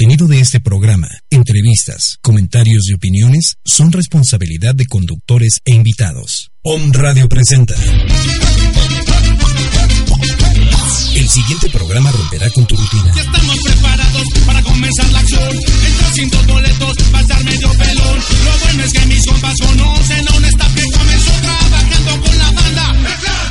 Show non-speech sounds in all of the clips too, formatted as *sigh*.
contenido de este programa, entrevistas, comentarios y opiniones son responsabilidad de conductores e invitados. Om Radio presenta. El siguiente programa romperá con tu rutina. Ya estamos preparados para comenzar la acción. Entra sin dos boletos, va a medio pelón. Lo bueno es que mis compas conocen a un staff que comenzó trabajando con la banda.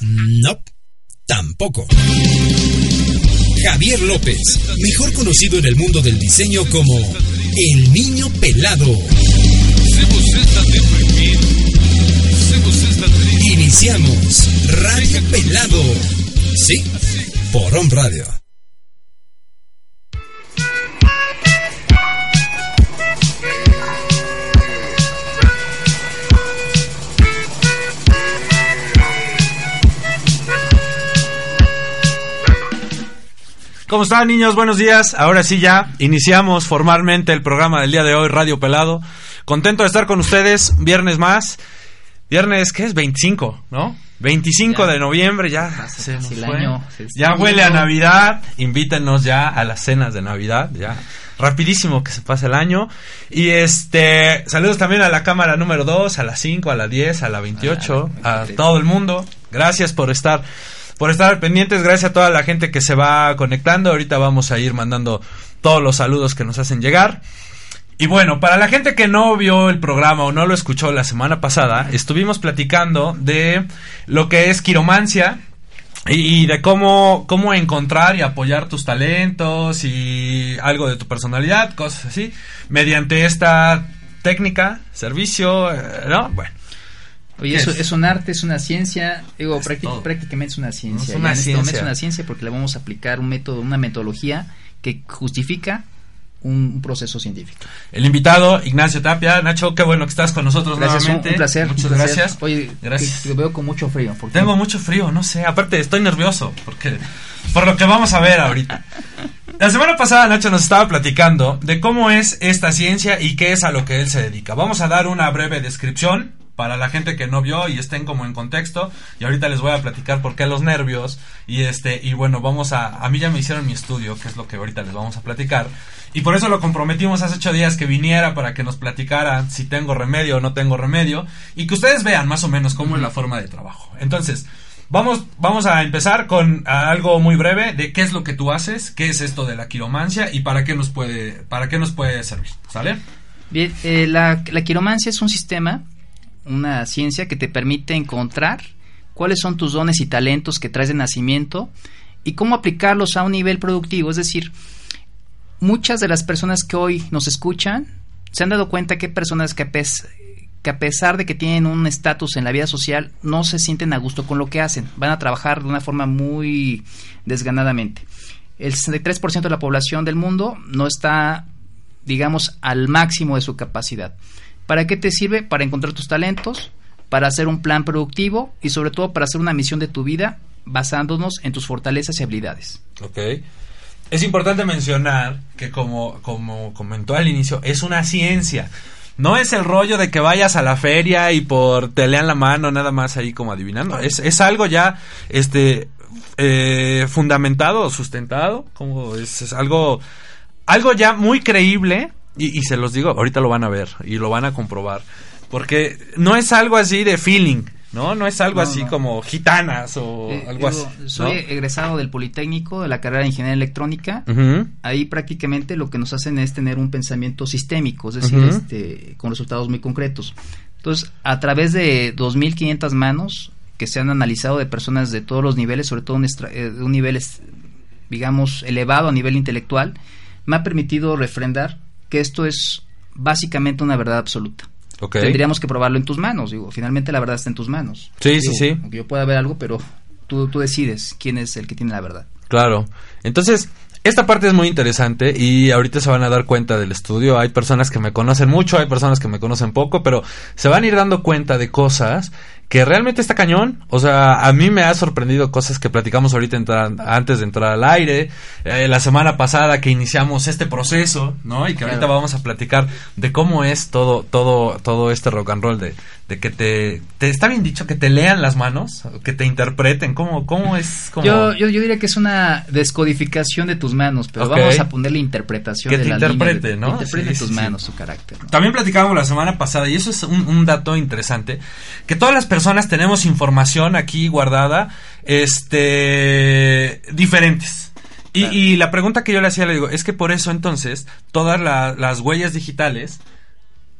No, tampoco. Javier López, mejor conocido en el mundo del diseño como el niño pelado. Iniciamos Radio Pelado. Sí, por On Radio. ¿Cómo están niños? Buenos días. Ahora sí ya iniciamos formalmente el programa del día de hoy, Radio Pelado. Contento de estar con ustedes, viernes más. Viernes, ¿qué es? 25, ¿no? 25 Ya. de noviembre, ya se nos fue. año, se Ya huele a. Navidad. Invítenos ya a las cenas de Navidad, ya. Rapidísimo que se pase el año. Y este, saludos también a la cámara número 2, a la 5, a la 10, a la 28, A la a 23. todo el mundo. Gracias por estar por estar pendientes, gracias a toda la gente que se va conectando. Ahorita vamos a ir mandando todos los saludos que nos hacen llegar. Y bueno, para la gente que no vio el programa o no lo escuchó la semana pasada, estuvimos platicando de lo que es quiromancia y, de cómo, cómo encontrar y apoyar tus talentos y algo de tu personalidad, cosas así, mediante esta técnica, servicio, eh, ¿no? Bueno. Oye, ¿Qué eso es? *laughs* es un arte, es una ciencia, digo, Es prácti- todo. prácticamente es una ciencia. Es Ya una este ciencia. es una ciencia porque le vamos a aplicar un método, una metodología que justifica un, proceso científico. El invitado, Ignacio Tapia. Nacho, qué bueno que estás con nosotros Gracias, un, nuevamente. un placer. Muchas un placer. gracias. Oye, Gracias. Te, veo con mucho frío. Tengo mucho frío, no sé. Aparte, estoy nervioso porque por lo que vamos a ver ahorita. La semana pasada Nacho nos estaba platicando de cómo es esta ciencia y qué es a lo que él se dedica. Vamos a dar una breve descripción para la gente que no vio y estén como en contexto y ahorita les voy a platicar por qué los nervios y este y bueno, vamos a a mí ya me hicieron mi estudio, que es lo que ahorita les vamos a platicar. Y por eso lo comprometimos hace ocho días que viniera para que nos platicara si tengo remedio o no tengo remedio y que ustedes vean más o menos cómo es la forma de trabajo. Entonces, vamos, vamos a empezar con algo muy breve de qué es lo que tú haces, qué es esto de la quiromancia y para qué nos puede, para qué nos puede servir. ¿Sale? Bien, eh, la, la quiromancia es un sistema, una ciencia que te permite encontrar cuáles son tus dones y talentos que traes de nacimiento y cómo aplicarlos a un nivel productivo. Es decir, muchas de las personas que hoy nos escuchan se han dado cuenta que personas que a, pes- que a pesar de que tienen un estatus en la vida social, no se sienten a gusto con lo que hacen. Van a trabajar de una forma muy desganadamente. El 63% de la población del mundo no está digamos, al máximo de su capacidad. ¿Para qué te sirve? Para encontrar tus talentos, para hacer un plan productivo y sobre todo para hacer una misión de tu vida basándonos en tus fortalezas y habilidades. Ok. Es importante mencionar que como, como comentó al inicio, es una ciencia. No es el rollo de que vayas a la feria y por te lean la mano nada más ahí como adivinando. Es, es algo ya este eh, fundamentado, sustentado, como es, es algo algo ya muy creíble y, y se los digo, ahorita lo van a ver y lo van a comprobar. Porque no es algo así de feeling, ¿no? No es algo No, así no. como gitanas o Eh, algo digo, así. Soy egresado del Politécnico, de la carrera de Ingeniería Electrónica. Ahí prácticamente lo que nos hacen es tener un pensamiento sistémico, es decir, este, con resultados muy concretos. Entonces, a través de 2.500 manos que se han analizado de personas de todos los niveles, sobre todo un, extra- eh, de un nivel, digamos, elevado a nivel intelectual, me ha permitido refrendar que esto es básicamente una verdad absoluta. Tendríamos que probarlo en tus manos, digo, finalmente la verdad está en tus manos. Sí, sí, sí. Aunque yo pueda ver algo, pero tú, tú decides quién es el que tiene la verdad. Claro. Entonces, esta parte es muy interesante y ahorita se van a dar cuenta del estudio. Hay personas que me conocen mucho, hay personas que me conocen poco, pero se van a ir dando cuenta de cosas que realmente está cañón. O sea, a mí me ha sorprendido cosas que platicamos ahorita entrar- antes de entrar al aire. eh, la semana pasada que iniciamos este proceso, ¿no? Y que ahorita vamos a platicar de cómo es todo, todo, todo este rock and roll de, de que te, te está bien dicho que te lean las manos, que te interpreten. ¿Cómo, cómo es? Como... Yo, yo, yo diría que es una descodificación de tus manos, pero vamos a ponerle interpretación Que de te la línea interprete, ¿no? Interprete Sí, tus sí, manos, tu carácter. ¿no? También platicábamos la semana pasada, y eso es un, un dato interesante, que todas las personas tenemos información aquí guardada, este, diferentes. Y, Claro. y la pregunta que yo le hacía, le digo, es que por eso entonces todas la- las huellas digitales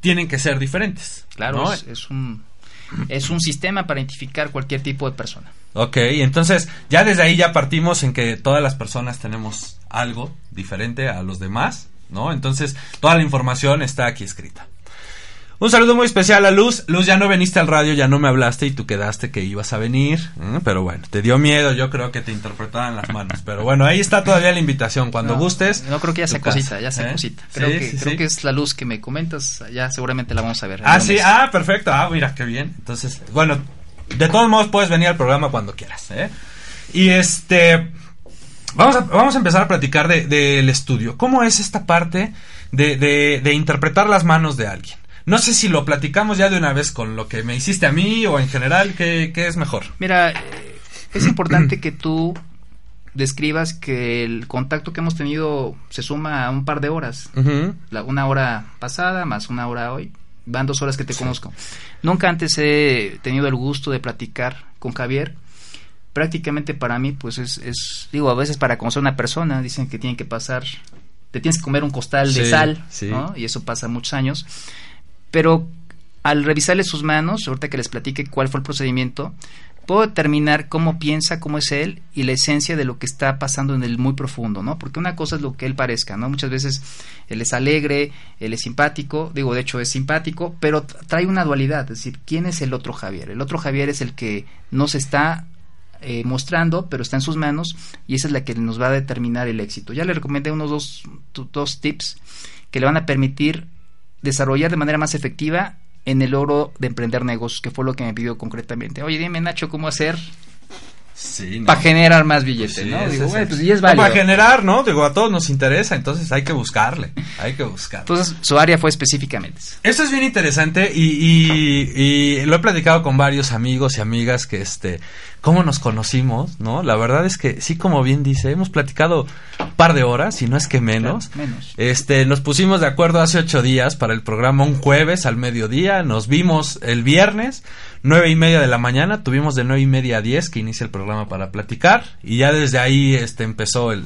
tienen que ser diferentes. Claro, ¿no? es, es un es un sistema para identificar cualquier tipo de persona. Ok, entonces ya desde ahí ya partimos en que todas las personas tenemos algo diferente a los demás, ¿no? Entonces toda la información está aquí escrita. Un saludo muy especial a Luz. Luz, ya no veniste al radio, ya no me hablaste y tú quedaste que ibas a venir. ¿eh? Pero bueno, te dio miedo, yo creo que te interpretaban las manos. Pero bueno, ahí está todavía la invitación. Cuando No, gustes. No creo que ya sea casa, cosita, ya sea ¿eh? cosita. Creo, Sí, que, sí, creo sí. que es la luz que me comentas, ya seguramente la vamos a ver. Ah, sí, ah, perfecto. Ah, mira, qué bien. Entonces, bueno, de todos modos puedes venir al programa cuando quieras, ¿eh? Y este, vamos a, vamos a empezar a platicar de- del estudio. ¿Cómo es esta parte de interpretar las manos de alguien? No sé si lo platicamos ya de una vez con lo que me hiciste a mí o en general, ¿qué, qué es mejor? Mira, eh, es importante que tú describas que el contacto que hemos tenido se suma a un par de horas. La- una hora pasada más una hora hoy. Van dos horas que te conozco. Nunca antes he tenido el gusto de platicar con Javier. Prácticamente para mí, pues es, es- digo, a veces para conocer a una persona, dicen que tienen que pasar, te tienes que comer un costal de sal, sí. ¿no? Y eso pasa muchos años. Pero al revisarle sus manos, ahorita que les platique cuál fue el procedimiento, puedo determinar cómo piensa, cómo es él y la esencia de lo que está pasando en el muy profundo, ¿no? Porque una cosa es lo que él parezca, ¿no? Muchas veces él es alegre, él es simpático, digo, de hecho es simpático, pero trae una dualidad, es decir, ¿quién es el otro Javier? El otro Javier es el que no se está eh, mostrando, pero está en sus manos y esa es la que nos va a determinar el éxito. Ya le recomendé unos dos, dos tips que le van a permitir desarrollar de manera más efectiva en el logro de emprender negocios, que fue lo que me pidió concretamente. Oye, dime Nacho, ¿cómo hacer Sí, ¿no? para generar más billetes? Sí, ¿no? Digo, el- pues y es No, válido. Para generar, ¿no? Digo, a todos nos interesa, entonces hay que buscarle, hay que buscar. Entonces, su área fue específicamente. Esto es bien interesante y, y- y lo he platicado con varios amigos y amigas que este, cómo nos conocimos, ¿no? La verdad es que sí, como bien dice, hemos platicado un par de horas, si no es que menos. Claro, menos. Este, nos pusimos de acuerdo hace ocho días para el programa un jueves al mediodía, nos vimos el viernes, nueve y media de la mañana, tuvimos de nueve y media a diez que inicia el programa para platicar y ya desde ahí este empezó el,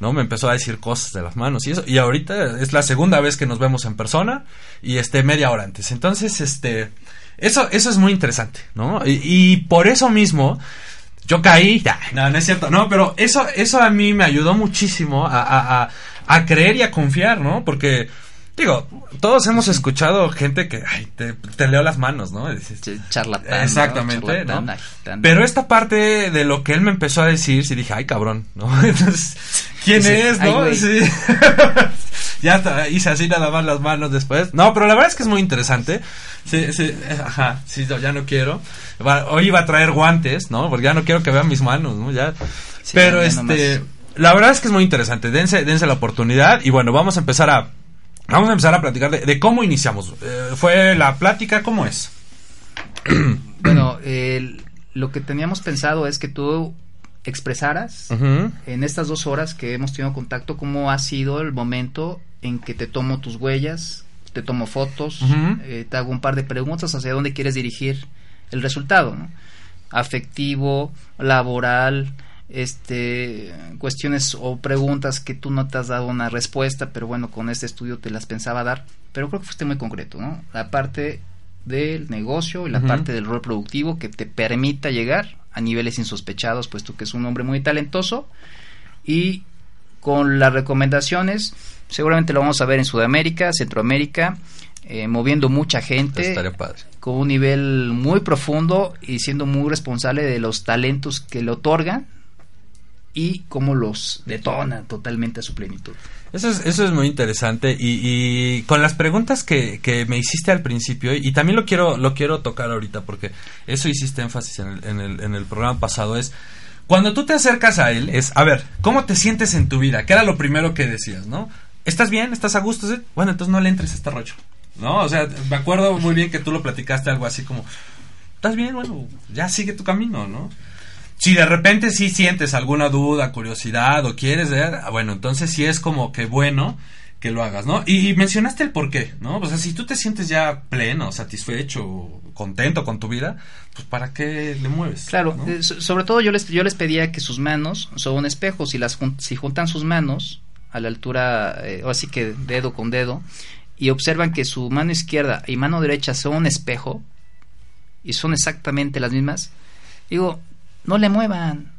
¿no? Me empezó a decir cosas de las manos y eso. Y ahorita es la segunda vez que nos vemos en persona y este media hora antes. Entonces, este, eso, eso es muy interesante, ¿no? Y, y por eso mismo, yo caí, ya, no, no es cierto, no, pero eso, eso a mí me ayudó muchísimo a, a, a, a creer y a confiar, ¿no? Porque, digo, todos hemos escuchado gente que, ay, te, te leo las manos, ¿no? Charlatán. ¿no? Exactamente, Charlatán, ¿no? Pero esta parte de lo que él me empezó a decir, sí dije, ay cabrón, ¿no? *laughs* Entonces, ¿quién Sí, es, ay, no? güey. Sí. *laughs* ya hice así nada más las manos después. No, pero la verdad es que es muy interesante. Sí, sí, eh, ajá, sí, ya no quiero. Hoy iba a traer guantes, ¿no? Porque ya no quiero que vean mis manos, ¿no? Ya. Sí, pero ya este, nomás. la verdad es que es muy interesante. Dense, dense la oportunidad y bueno, vamos a empezar a, vamos a empezar a platicar de, de cómo iniciamos. Eh, fue la plática, ¿cómo es? *clears throat* Bueno, lo que teníamos pensado es que tú expresaras en estas dos horas que hemos tenido contacto cómo ha sido el momento en que te tomo tus huellas, te tomo fotos, eh, te hago un par de preguntas hacia dónde quieres dirigir el resultado, ¿no? Afectivo, laboral, este, cuestiones o preguntas que tú no te has dado una respuesta, pero bueno, con este estudio te las pensaba dar, pero creo que fuiste muy concreto, ¿no? La parte del negocio y la parte del rol productivo que te permita llegar a niveles insospechados, puesto que es un hombre muy talentoso y con las recomendaciones, seguramente lo vamos a ver en Sudamérica, Centroamérica, eh, moviendo mucha gente, padre. con un nivel muy profundo y siendo muy responsable de los talentos que le otorgan y cómo los detona totalmente a su plenitud. Eso es, eso es muy interesante y, y con las preguntas que, que me hiciste al principio y, también lo quiero lo quiero tocar ahorita porque eso hiciste énfasis en el, en el, en el programa pasado es cuando tú te acercas a él es a ver cómo te sientes en tu vida que era lo primero que decías no estás bien estás a gusto bueno entonces no le entres a este rollo no o sea me acuerdo muy bien que tú lo platicaste algo así como estás bien bueno ya sigue tu camino no si de repente sí sientes alguna duda, curiosidad o quieres ver, ah, bueno, entonces sí es como que bueno que lo hagas, ¿no? Y, mencionaste el por qué, ¿no? O sea, si tú te sientes ya pleno, satisfecho, contento con tu vida, pues ¿para qué le mueves? Claro, eh, sobre todo yo les, yo les pedía que sus manos son un espejo, si, las, si juntan sus manos a la altura, eh, o así que dedo con dedo, y observan que su mano izquierda y mano derecha son un espejo, y son exactamente las mismas, digo, no le muevan,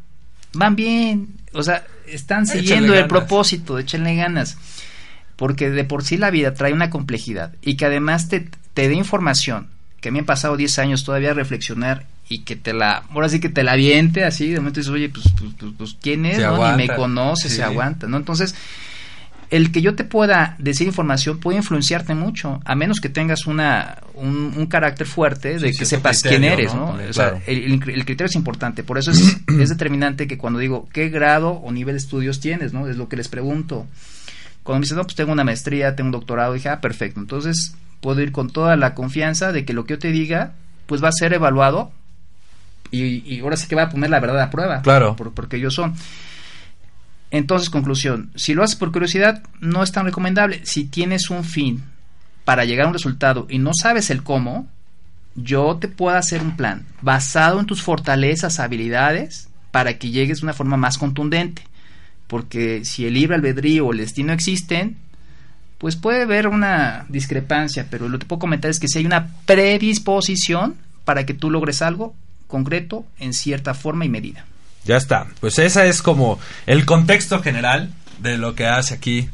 van bien, o sea, están siguiendo el propósito, echarle ganas, porque de por sí la vida trae una complejidad y que además te, te dé información, que a mí han pasado 10 años todavía a reflexionar y que te la, ahora sí que te la aviente así, de momento dices, oye, pues, pues, pues, pues ¿quién es? ¿no? Ni me conoce, se aguanta, ¿no? Entonces, el que yo te pueda decir información puede influenciarte mucho, a menos que tengas una, un, carácter fuerte de que sepas quién eres, ¿no? O sea, el, criterio es importante, por eso es, *clears throat* es, determinante que cuando digo qué grado o nivel de estudios tienes, ¿no? Es lo que les pregunto. Cuando me dicen, no, pues tengo una maestría, tengo un doctorado, dije, ah, perfecto, entonces puedo ir con toda la confianza de que lo que yo te diga, pues va a ser evaluado y, y ahora sí que va a poner la verdad a prueba. Claro. porque ellos son. Entonces, conclusión, si lo haces por curiosidad, no es tan recomendable. Si tienes un fin para llegar a un resultado y no sabes el cómo, yo te puedo hacer un plan basado en tus fortalezas, habilidades, para que llegues de una forma más contundente. Porque si el libre albedrío o el destino existen, pues puede haber una discrepancia, pero lo que puedo comentar es que si hay una predisposición para que tú logres algo concreto en cierta forma y medida. Ya está. Pues esa es como el contexto general de lo que hace aquí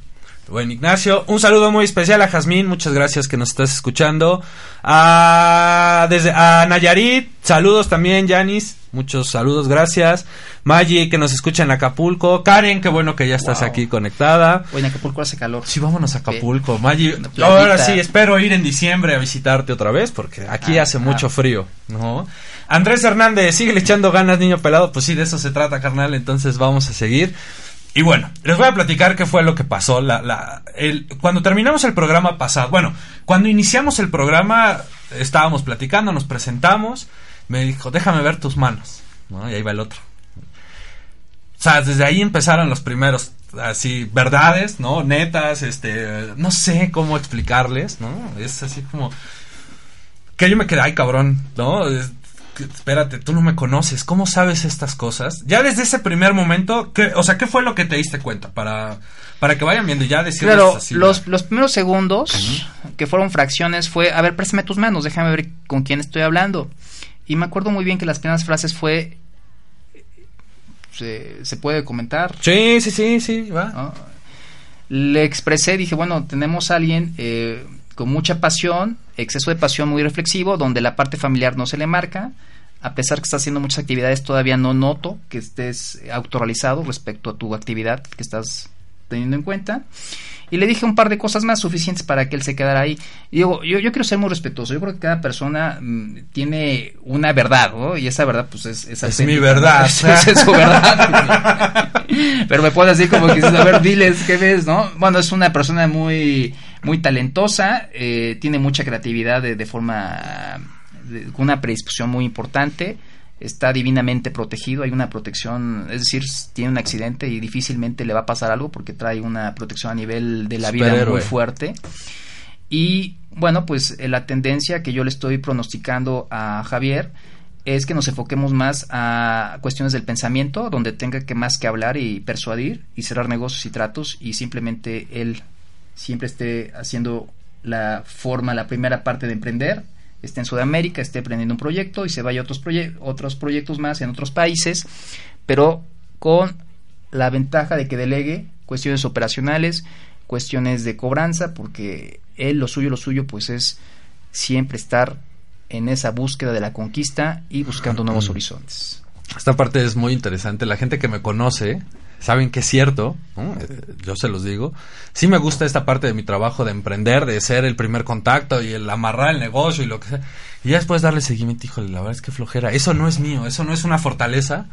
Buen Ignacio, un saludo muy especial a Jazmín, muchas gracias que nos estás escuchando. A, desde, a Nayarit, saludos también, Yanis, muchos saludos, gracias. Maggie, que nos escucha en Acapulco. Karen, qué bueno que ya estás aquí conectada. Hoy en Acapulco hace calor. Sí, vámonos a Acapulco. Maggie, ahora sí, espero ir en diciembre a visitarte otra vez, porque aquí ah, hace mucho ah. frío, ¿no? Andrés Hernández, sigue echando ganas, niño pelado. Pues sí, de eso se trata, carnal. Entonces vamos a seguir. Y bueno, les voy a platicar qué fue lo que pasó. La, la, el, cuando terminamos el programa pasado, bueno, cuando iniciamos el programa, estábamos platicando, nos presentamos. Me dijo, déjame ver tus manos. ¿no? Y ahí va el otro. O sea, desde ahí empezaron los primeros, así, verdades, ¿no? Netas, este, no sé cómo explicarles, ¿no? Es así como. Que yo me quedé, ay cabrón, ¿no? Espérate, tú no me conoces, ¿cómo sabes estas cosas? Ya desde ese primer momento, ¿qué, o sea, ¿qué fue lo que te diste cuenta? Para, para que vayan viendo ya decirles Claro, los, los primeros segundos, que fueron fracciones, fue, a ver, préstame tus manos, déjame ver con quién estoy hablando. Y me acuerdo muy bien que las primeras frases fue, ¿se, puede comentar? Sí, sí, sí, sí, va. Le expresé, dije, bueno, tenemos a alguien... Eh, con mucha pasión, exceso de pasión muy reflexivo, donde la parte familiar no se le marca. A pesar que estás haciendo muchas actividades, todavía no noto que estés autorrealizado respecto a tu actividad que estás teniendo en cuenta. Y le dije un par de cosas más suficientes para que él se quedara ahí. Y digo, yo, yo quiero ser muy respetuoso. Yo creo que cada persona mm, tiene una verdad, ¿no? Y esa verdad, pues es... Es, mi verdad. *laughs* Es, su verdad. *laughs* Pero me puede decir como que, a ver, diles, ¿qué ves, no? Bueno, es una persona muy muy talentosa, eh, tiene mucha creatividad de, forma, con una predisposición muy importante, está divinamente protegido, hay una protección, es decir, tiene un accidente y difícilmente le va a pasar algo porque trae una protección a nivel de la vida muy fuerte. Y bueno, pues eh, la tendencia que yo le estoy pronosticando a Javier es que nos enfoquemos más a cuestiones del pensamiento, donde tenga que más que hablar y persuadir y cerrar negocios y tratos y simplemente él siempre esté haciendo la forma, la primera parte de emprender, esté en Sudamérica, esté emprendiendo un proyecto y se vaya a otros, otros proyectos más en otros países, pero con la ventaja de que delegue cuestiones operacionales, cuestiones de cobranza, porque él lo suyo, lo suyo, pues es siempre estar en esa búsqueda de la conquista y buscando nuevos horizontes. Esta parte es muy interesante. La gente que me conoce saben que es cierto, ¿no? Eh, yo se los digo. Sí me gusta esta parte de mi trabajo de emprender, de ser el primer contacto y el amarrar el negocio y lo que sea. Y ya después darle seguimiento, híjole, la verdad es que flojera. Eso no es mío, eso no es una fortaleza,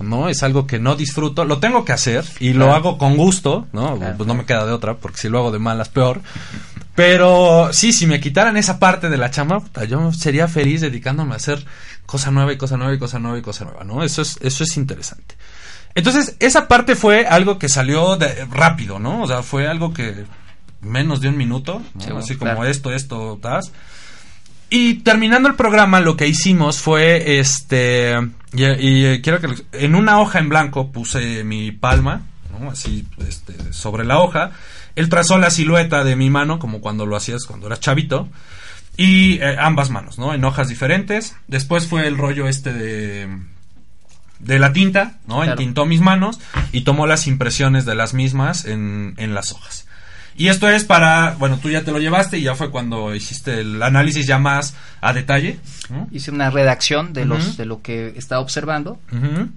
¿no? Es algo que no disfruto. Lo tengo que hacer y lo hago con gusto, ¿no? Claro. Pues no me queda de otra, porque si lo hago de malas, peor. Pero sí, si me quitaran esa parte de la chamba, yo sería feliz dedicándome a hacer cosa nueva y cosa nueva y cosa nueva y cosa nueva, ¿no? Eso es, eso es interesante. Entonces, esa parte fue algo que salió de, rápido, ¿no? O sea, fue algo que menos de un minuto, ¿no? Sí, bueno, así como esto, esto, tas. Y terminando el programa, lo que hicimos fue, este, y, y, eh, quiero que, en una hoja en blanco puse mi palma, ¿no? Así, este, sobre la hoja. Él trazó la silueta de mi mano, como cuando lo hacías cuando eras chavito. Y eh, ambas manos, ¿no? En hojas diferentes. Después fue el rollo este de de la tinta, ¿no? Claro. Entintó mis manos y tomó las impresiones de las mismas en, en las hojas. Y esto es para, bueno, tú ya te lo llevaste y ya fue cuando hiciste el análisis ya más a detalle. ¿no? Hice una redacción de, los, de lo que estaba observando. Ujú.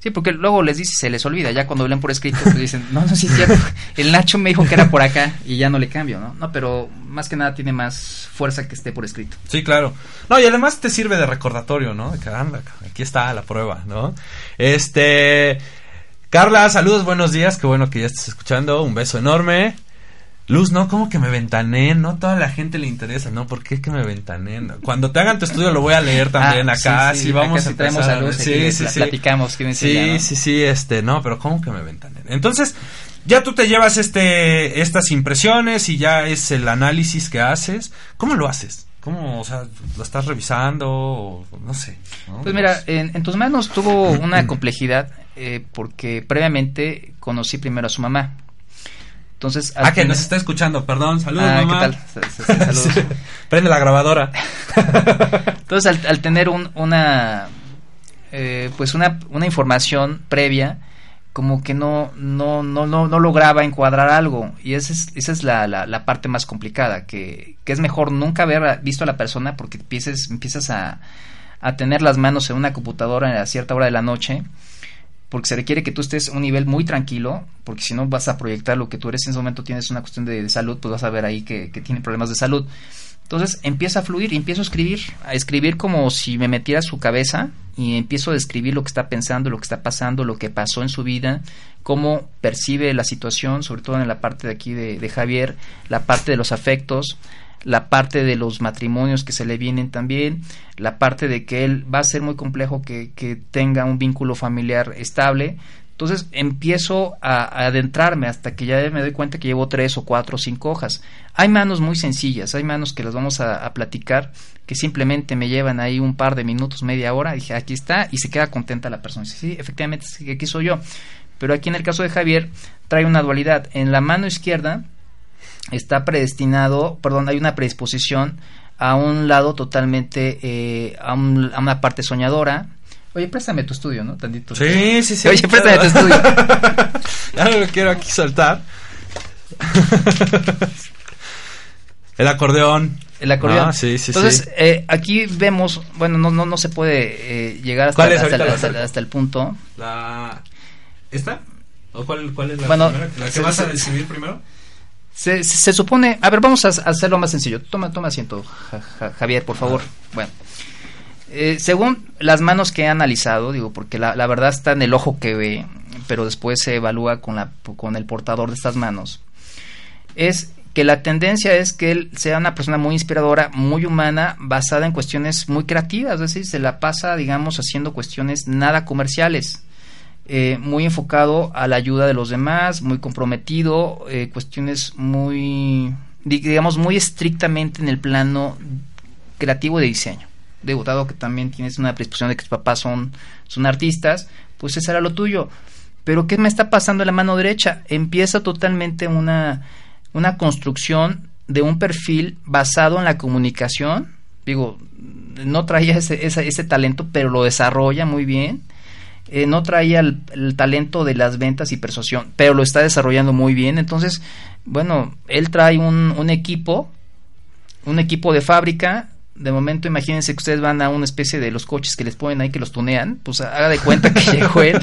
Sí, porque luego les dice, se les olvida, ya cuando leen por escrito, pues dicen, no, no, sí es cierto, *laughs* el Nacho me dijo que era por acá y ya no le cambio, ¿no? No, pero más que nada tiene más fuerza que esté por escrito. Sí, claro. No, y además te sirve de recordatorio, ¿no? De anda, aquí está la prueba, ¿no? Este. Carla, saludos, buenos días. Qué bueno que ya estés escuchando. Un beso enorme. Luz, no, como que me ventanen, no toda la gente le interesa, ¿no? ¿Por qué que me ventanen? Cuando te hagan tu estudio lo voy a leer también Ah, acá, sí, sí, sí, vamos acá a traemos a Luz, sí, aquí sí, sí. platicamos quién es Sí, ella, ¿no? sí, sí, este, no, pero ¿cómo que me ventanen? Entonces, ya tú te llevas este, estas impresiones y ya es el análisis que haces. ¿Cómo lo haces? ¿Cómo, o sea, lo estás revisando? O, no sé. ¿no? Pues mira, en, en tus manos tuvo una *clears throat* complejidad eh, porque previamente conocí primero a su mamá. Entonces, Ah, que nos está escuchando, perdón, saludos, Ah, mamá. ¿qué tal? Saludos. *laughs* Prende la grabadora. *laughs* Entonces, al, al tener un- una, eh, pues una, una información previa, como que no, no, no, no, no lograba encuadrar algo. Y esa es, esa es la, la, la parte más complicada, que, que es mejor nunca haber visto a la persona porque empieces, empiezas a, a tener las manos en una computadora a cierta hora de la noche, porque se requiere que tú estés a un nivel muy tranquilo, porque si no vas a proyectar lo que tú eres en ese momento, tienes una cuestión de, salud, pues vas a ver ahí que, tiene problemas de salud. Entonces empieza a fluir y empiezo a escribir, a escribir como si me metiera su cabeza y empiezo a describir lo que está pensando, lo que está pasando, lo que pasó en su vida, cómo percibe la situación, sobre todo en la parte de aquí de, de Javier, la parte de los afectos, la parte de los matrimonios que se le vienen también, la parte de que él va a ser muy complejo que, que tenga un vínculo familiar estable. Entonces empiezo a, adentrarme hasta que ya me doy cuenta que llevo tres o cuatro o cinco hojas. Hay manos muy sencillas, hay manos que las vamos a, platicar que simplemente me llevan ahí un par de minutos, media hora, dije aquí está y se queda contenta la persona. Dice, sí, efectivamente, aquí soy yo. Pero aquí en el caso de Javier trae una dualidad. En la mano izquierda está predestinado, perdón, hay una predisposición a un lado totalmente, eh, a, un- a una parte soñadora. Oye, préstame tu estudio, ¿no? Tantito. Sí, sí, sí. Oye, préstame tu estudio. *laughs* ya no lo quiero aquí soltar. *laughs* El acordeón. El acordeón. Ah, sí, sí, Entonces, sí. eh, aquí vemos, bueno, no, no, no se puede eh, llegar hasta, ¿Cuál es? hasta, el- hasta hasta punto. La... ¿Esta? ¿O cuál, cuál es la Bueno, primera? ¿La que se- vas a describir primero? Se, se- se supone, a ver, vamos a, hacerlo más sencillo. Toma, toma asiento, Ja- Ja- Javier, por favor. Bueno, eh, según las manos que he analizado, digo, porque la, la verdad está en el ojo que ve, pero después se evalúa con, la, con el portador de estas manos, es que la tendencia es que él sea una persona muy inspiradora, muy humana, basada en cuestiones muy creativas, es decir, se la pasa, digamos, haciendo cuestiones nada comerciales. Eh, muy enfocado a la ayuda de los demás, muy comprometido, eh, cuestiones muy, di- digamos, muy estrictamente en el plano creativo de diseño. Digo, dado que también tienes una predisposición de que tus papás son, son artistas, pues eso era lo tuyo. Pero ¿qué me está pasando en la mano derecha? Empieza totalmente una, una construcción de un perfil basado en la comunicación. Digo, no traía ese, ese, ese talento, pero lo desarrolla muy bien. Eh, no traía el, talento de las ventas y persuasión, pero lo está desarrollando muy bien. Entonces, bueno, él trae un, un equipo, un equipo de fábrica de momento imagínense que ustedes van a una especie de los coches que les ponen ahí que los tunean, pues haga de cuenta que *laughs* llegó él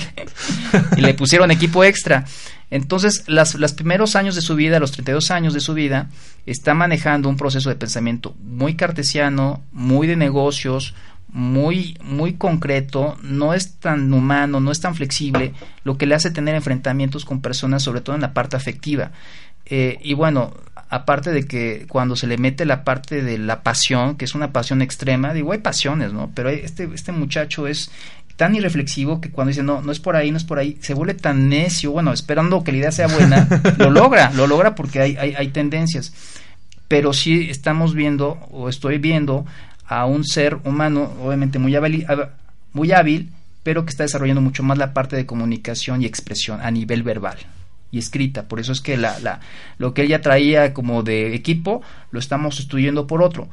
y le pusieron equipo extra. Entonces, las, los primeros años de su vida, los 32 años de su vida, está manejando un proceso de pensamiento muy cartesiano, muy de negocios, muy, muy concreto, no es tan humano, no es tan flexible, lo que le hace tener enfrentamientos con personas, sobre todo en la parte afectiva. Eh, y bueno, aparte de que cuando se le mete la parte de la pasión, que es una pasión extrema, digo, hay pasiones, ¿no? Pero este, este muchacho es tan irreflexivo que cuando dice, no, no es por ahí, no es por ahí, se vuelve tan necio, bueno, esperando que la idea sea buena, *laughs* lo logra, lo logra porque hay, hay, hay tendencias. Pero sí estamos viendo, o estoy viendo, a un ser humano, obviamente muy hábil, muy hábil, pero que está desarrollando mucho más la parte de comunicación y expresión a nivel verbal y escrita. Por eso es que la, la, lo que ella traía como de equipo lo estamos sustituyendo por otro.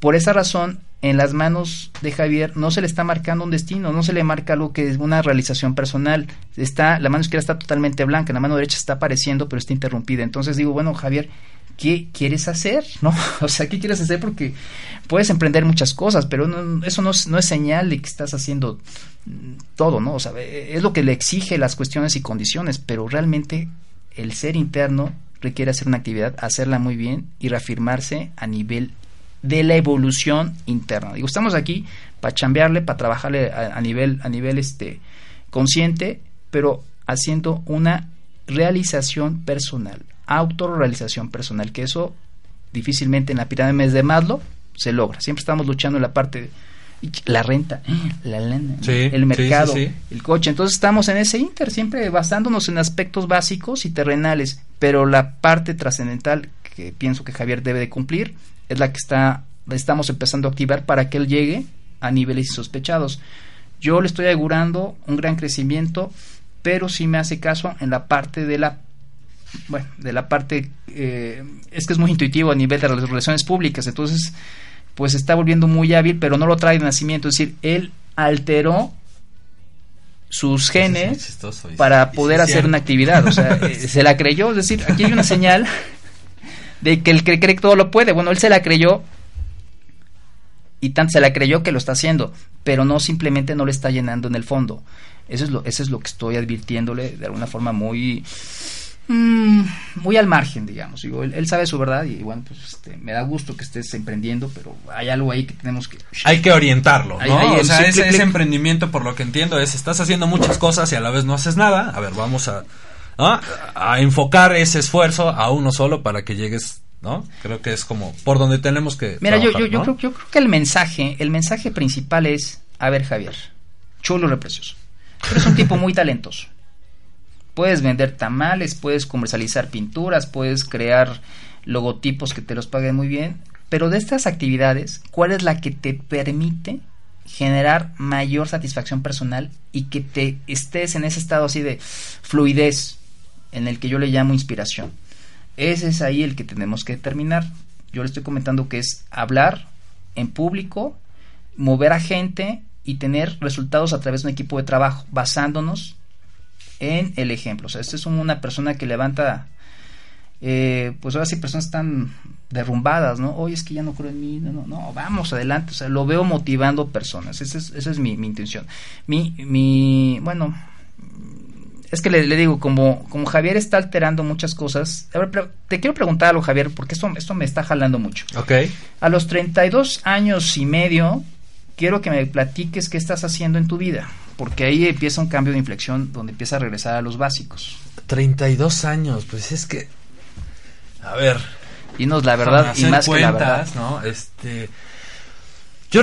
Por esa razón, en las manos de Javier no se le está marcando un destino, no se le marca algo que es una realización personal. Está, la mano izquierda está totalmente blanca, la mano derecha está apareciendo, pero está interrumpida. Entonces digo, bueno, Javier, ¿qué quieres hacer? *laughs* ¿No? O sea, ¿qué quieres hacer? Porque puedes emprender muchas cosas, pero eso no es, no es señal de que estás haciendo todo, ¿no? O sea, es lo que le exige las cuestiones y condiciones, pero realmente el ser interno requiere hacer una actividad, hacerla muy bien y reafirmarse a nivel de la evolución interna. Digo, estamos aquí para chambearle, para trabajarle a, a nivel, a nivel este, consciente, pero haciendo una realización personal, autorrealización personal, que eso difícilmente en la pirámide de Maslow se logra. Siempre estamos luchando en la parte la renta, *gasps* la lana, el mercado, el coche. Entonces estamos en ese inter, siempre basándonos en aspectos básicos y terrenales, pero la parte trascendental que pienso que Javier debe de cumplir es la que está estamos empezando a activar para que él llegue a niveles insospechados. Yo le estoy augurando un gran crecimiento, pero si me hace caso en la parte de la bueno, de la parte eh, es que es muy intuitivo a nivel de las relaciones públicas, entonces pues se está volviendo muy hábil, pero no lo trae de nacimiento. Es decir, él alteró sus genes para poder hacer una actividad. O sea, *laughs* eh, se la creyó. Es decir, aquí hay una señal *laughs* de que el que cree que todo lo puede. Bueno, él se la creyó y tanto se la creyó que lo está haciendo, pero no simplemente no le está llenando en el fondo. Eso es lo, eso es lo que estoy advirtiéndole de alguna forma muy Mm, muy al margen, digamos. Digo, él, sabe su verdad y bueno, pues este, me da gusto que estés emprendiendo, pero hay algo ahí que tenemos que... Hay que orientarlo, ¿no? o sea, ese, emprendimiento, por lo que entiendo, es estás haciendo muchas cosas y a la vez no haces nada. A ver, vamos a, a enfocar ese esfuerzo a uno solo para que llegues ¿no? Creo que es como por donde tenemos que. Mira, yo, yo, yo, creo, yo creo que el mensaje, el mensaje principal es: a ver, Javier, chulo reprecioso. Eres un tipo muy talentoso. Puedes vender tamales, puedes comercializar pinturas, puedes crear logotipos que te los paguen muy bien, pero de estas actividades, ¿cuál es la que te permite generar mayor satisfacción personal y que te estés en ese estado así de fluidez en el que yo le llamo inspiración? Ese es ahí el que tenemos que determinar. Yo le estoy comentando que es hablar en público, mover a gente y tener resultados a través de un equipo de trabajo, basándonos en el ejemplo. O sea, esta es una persona que levanta, eh, pues ahora sí, personas están derrumbadas, ¿no? Oye, es que ya no creo en mí, no, no, no, vamos adelante. O sea, lo veo motivando personas. Esa es, esa es mi, mi intención. Mi, mi, bueno, es que le, digo, como, como Javier está alterando muchas cosas, a ver, te quiero preguntar algo, Javier, porque esto, esto me está jalando mucho. Ok. A los 32 años y medio, quiero que me platiques qué estás haciendo en tu vida porque ahí empieza un cambio de inflexión donde empieza a regresar a los básicos. 32 años, pues es que a ver, dinos la verdad y más cuentas, que la verdad. ¿no? Este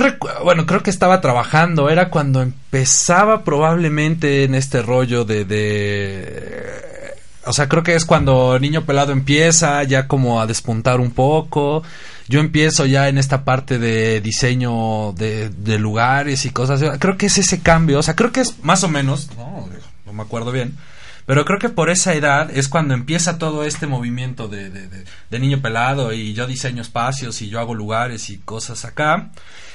yo bueno, creo que estaba trabajando, era cuando empezaba probablemente en este rollo de, de o sea, creo que es cuando Niño Pelado empieza ya como a despuntar un poco yo empiezo ya en esta parte de diseño de, lugares y cosas. Creo que es ese cambio, o sea, creo que es más o menos, no, no me acuerdo bien, pero creo que por esa edad es cuando empieza todo este movimiento de, de, niño pelado y yo diseño espacios y yo hago lugares y cosas acá.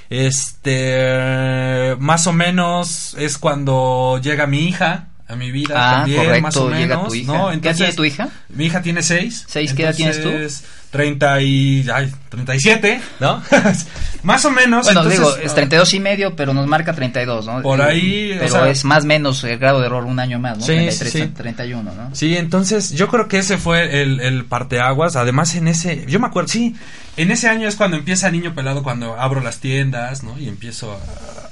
Este, más o menos es cuando llega mi hija a mi vida Ah, también, correcto, más o menos. llega tu hija. ¿no? ¿Qué edad Entonces, tiene tu hija? Mi hija tiene seis. ¿Seis? ¿Qué edad tienes tú? Entonces, 30 y, ay, 37, ¿no? *laughs* más o menos. Bueno, entonces, digo, es 32 y medio, pero nos marca 32, ¿no? Por ahí, o Pero sea- es más o menos el grado de error un año más, ¿no? Sí, 33, sí, sí. 31, ¿no? Sí, entonces yo creo que ese fue el, el parteaguas. Además, en ese, yo me acuerdo, sí, en ese año es cuando empieza Niño Pelado, cuando abro las tiendas, ¿no? Y empiezo a-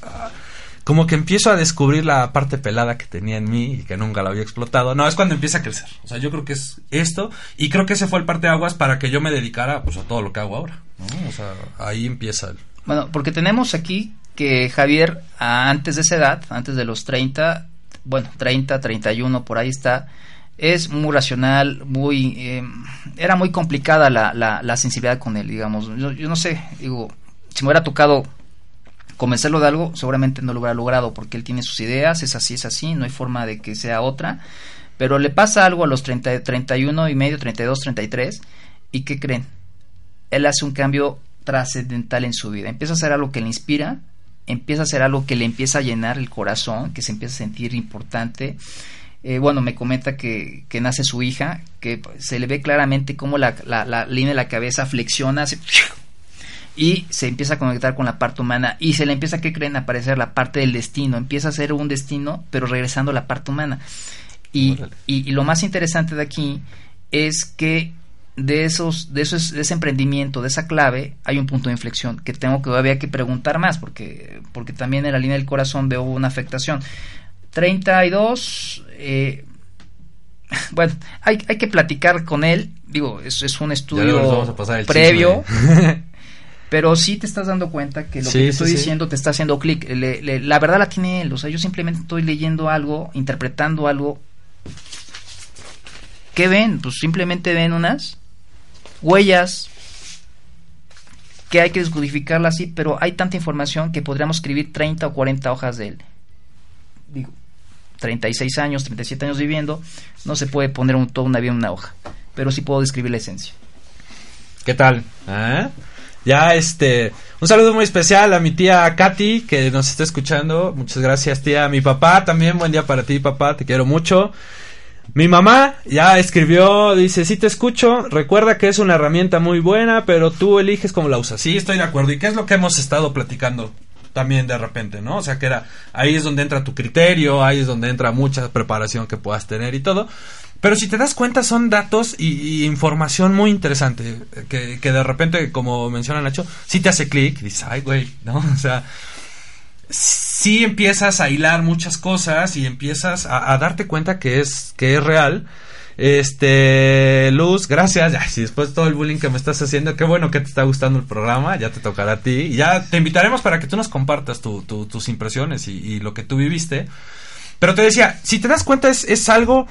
como que empiezo a descubrir la parte pelada que tenía en mí y que nunca la había explotado. No, es cuando empieza a crecer. O sea, yo creo que es esto y creo que ese fue el parteaguas para que yo me dedicara pues a todo lo que hago ahora, ¿no? O sea, ahí empieza el... Bueno, porque tenemos aquí que Javier, antes de esa edad, antes de los 30, bueno, 30, 31, por ahí está, es muy racional, muy... eh, era muy complicada la, la, la sensibilidad con él, digamos. Yo, yo no sé, digo, si me hubiera tocado convencerlo de algo, seguramente no lo hubiera logrado, porque él tiene sus ideas, es así, es así, no hay forma de que sea otra. Pero le pasa algo a los 30, 31 y medio, 32, 33, y ¿qué creen? Él hace un cambio trascendental en su vida. Empieza a hacer algo que le inspira, empieza a hacer algo que le empieza a llenar el corazón, que se empieza a sentir importante. Eh, bueno, me comenta que, que nace su hija, que se le ve claramente cómo la, la, la línea de la cabeza flexiona, hace y se empieza a conectar con la parte humana y se le empieza, ¿qué creen? A aparecer la parte del destino. Empieza a ser un destino, pero regresando a la parte humana. Y, y, y lo más interesante de aquí es que de esos, de esos, de ese emprendimiento, de esa clave, hay un punto de inflexión que tengo que todavía que preguntar más, porque, porque también en la línea del corazón veo una afectación. 32, eh, *laughs* bueno, hay, hay que platicar con él, digo, es, es un estudio previo. *laughs* pero sí te estás dando cuenta que lo Sí, que te estoy sí. diciendo te está haciendo clic. La verdad la tiene él. O sea, yo simplemente estoy leyendo algo, interpretando algo. ¿Qué ven? Pues simplemente ven unas huellas que hay que descodificarla así, pero hay tanta información que podríamos escribir 30 o 40 hojas de él. Digo, 36 años, 37 años viviendo, no se puede poner un, toda una vida en una hoja, pero sí puedo describir la esencia. ¿Qué tal? ¿Ah? Ya, este, un saludo muy especial a mi tía Katy, que nos está escuchando. Muchas gracias, tía. Mi papá también, buen día para ti, papá, te quiero mucho. Mi mamá ya escribió, dice, sí te escucho, recuerda que es una herramienta muy buena, pero tú eliges cómo la usas. Sí, estoy de acuerdo. ¿Y qué es lo que hemos estado platicando también de repente, no? O sea, que era, ahí es donde entra tu criterio, ahí es donde entra mucha preparación que puedas tener y todo. Pero si te das cuenta son datos y, información muy interesante eh, que, que de repente, como menciona Nacho, sí te hace clic dices, ay, güey, ¿no? *laughs* O sea, sí empiezas a hilar muchas cosas y empiezas a, darte cuenta que es, que es real. Este, Luz, gracias. Ya, si después de todo el bullying que me estás haciendo, qué bueno que te está gustando el programa, ya te tocará a ti. Y ya te invitaremos para que tú nos compartas tu- tus impresiones y, y lo que tú viviste. Pero te decía, si te das cuenta es, es algo,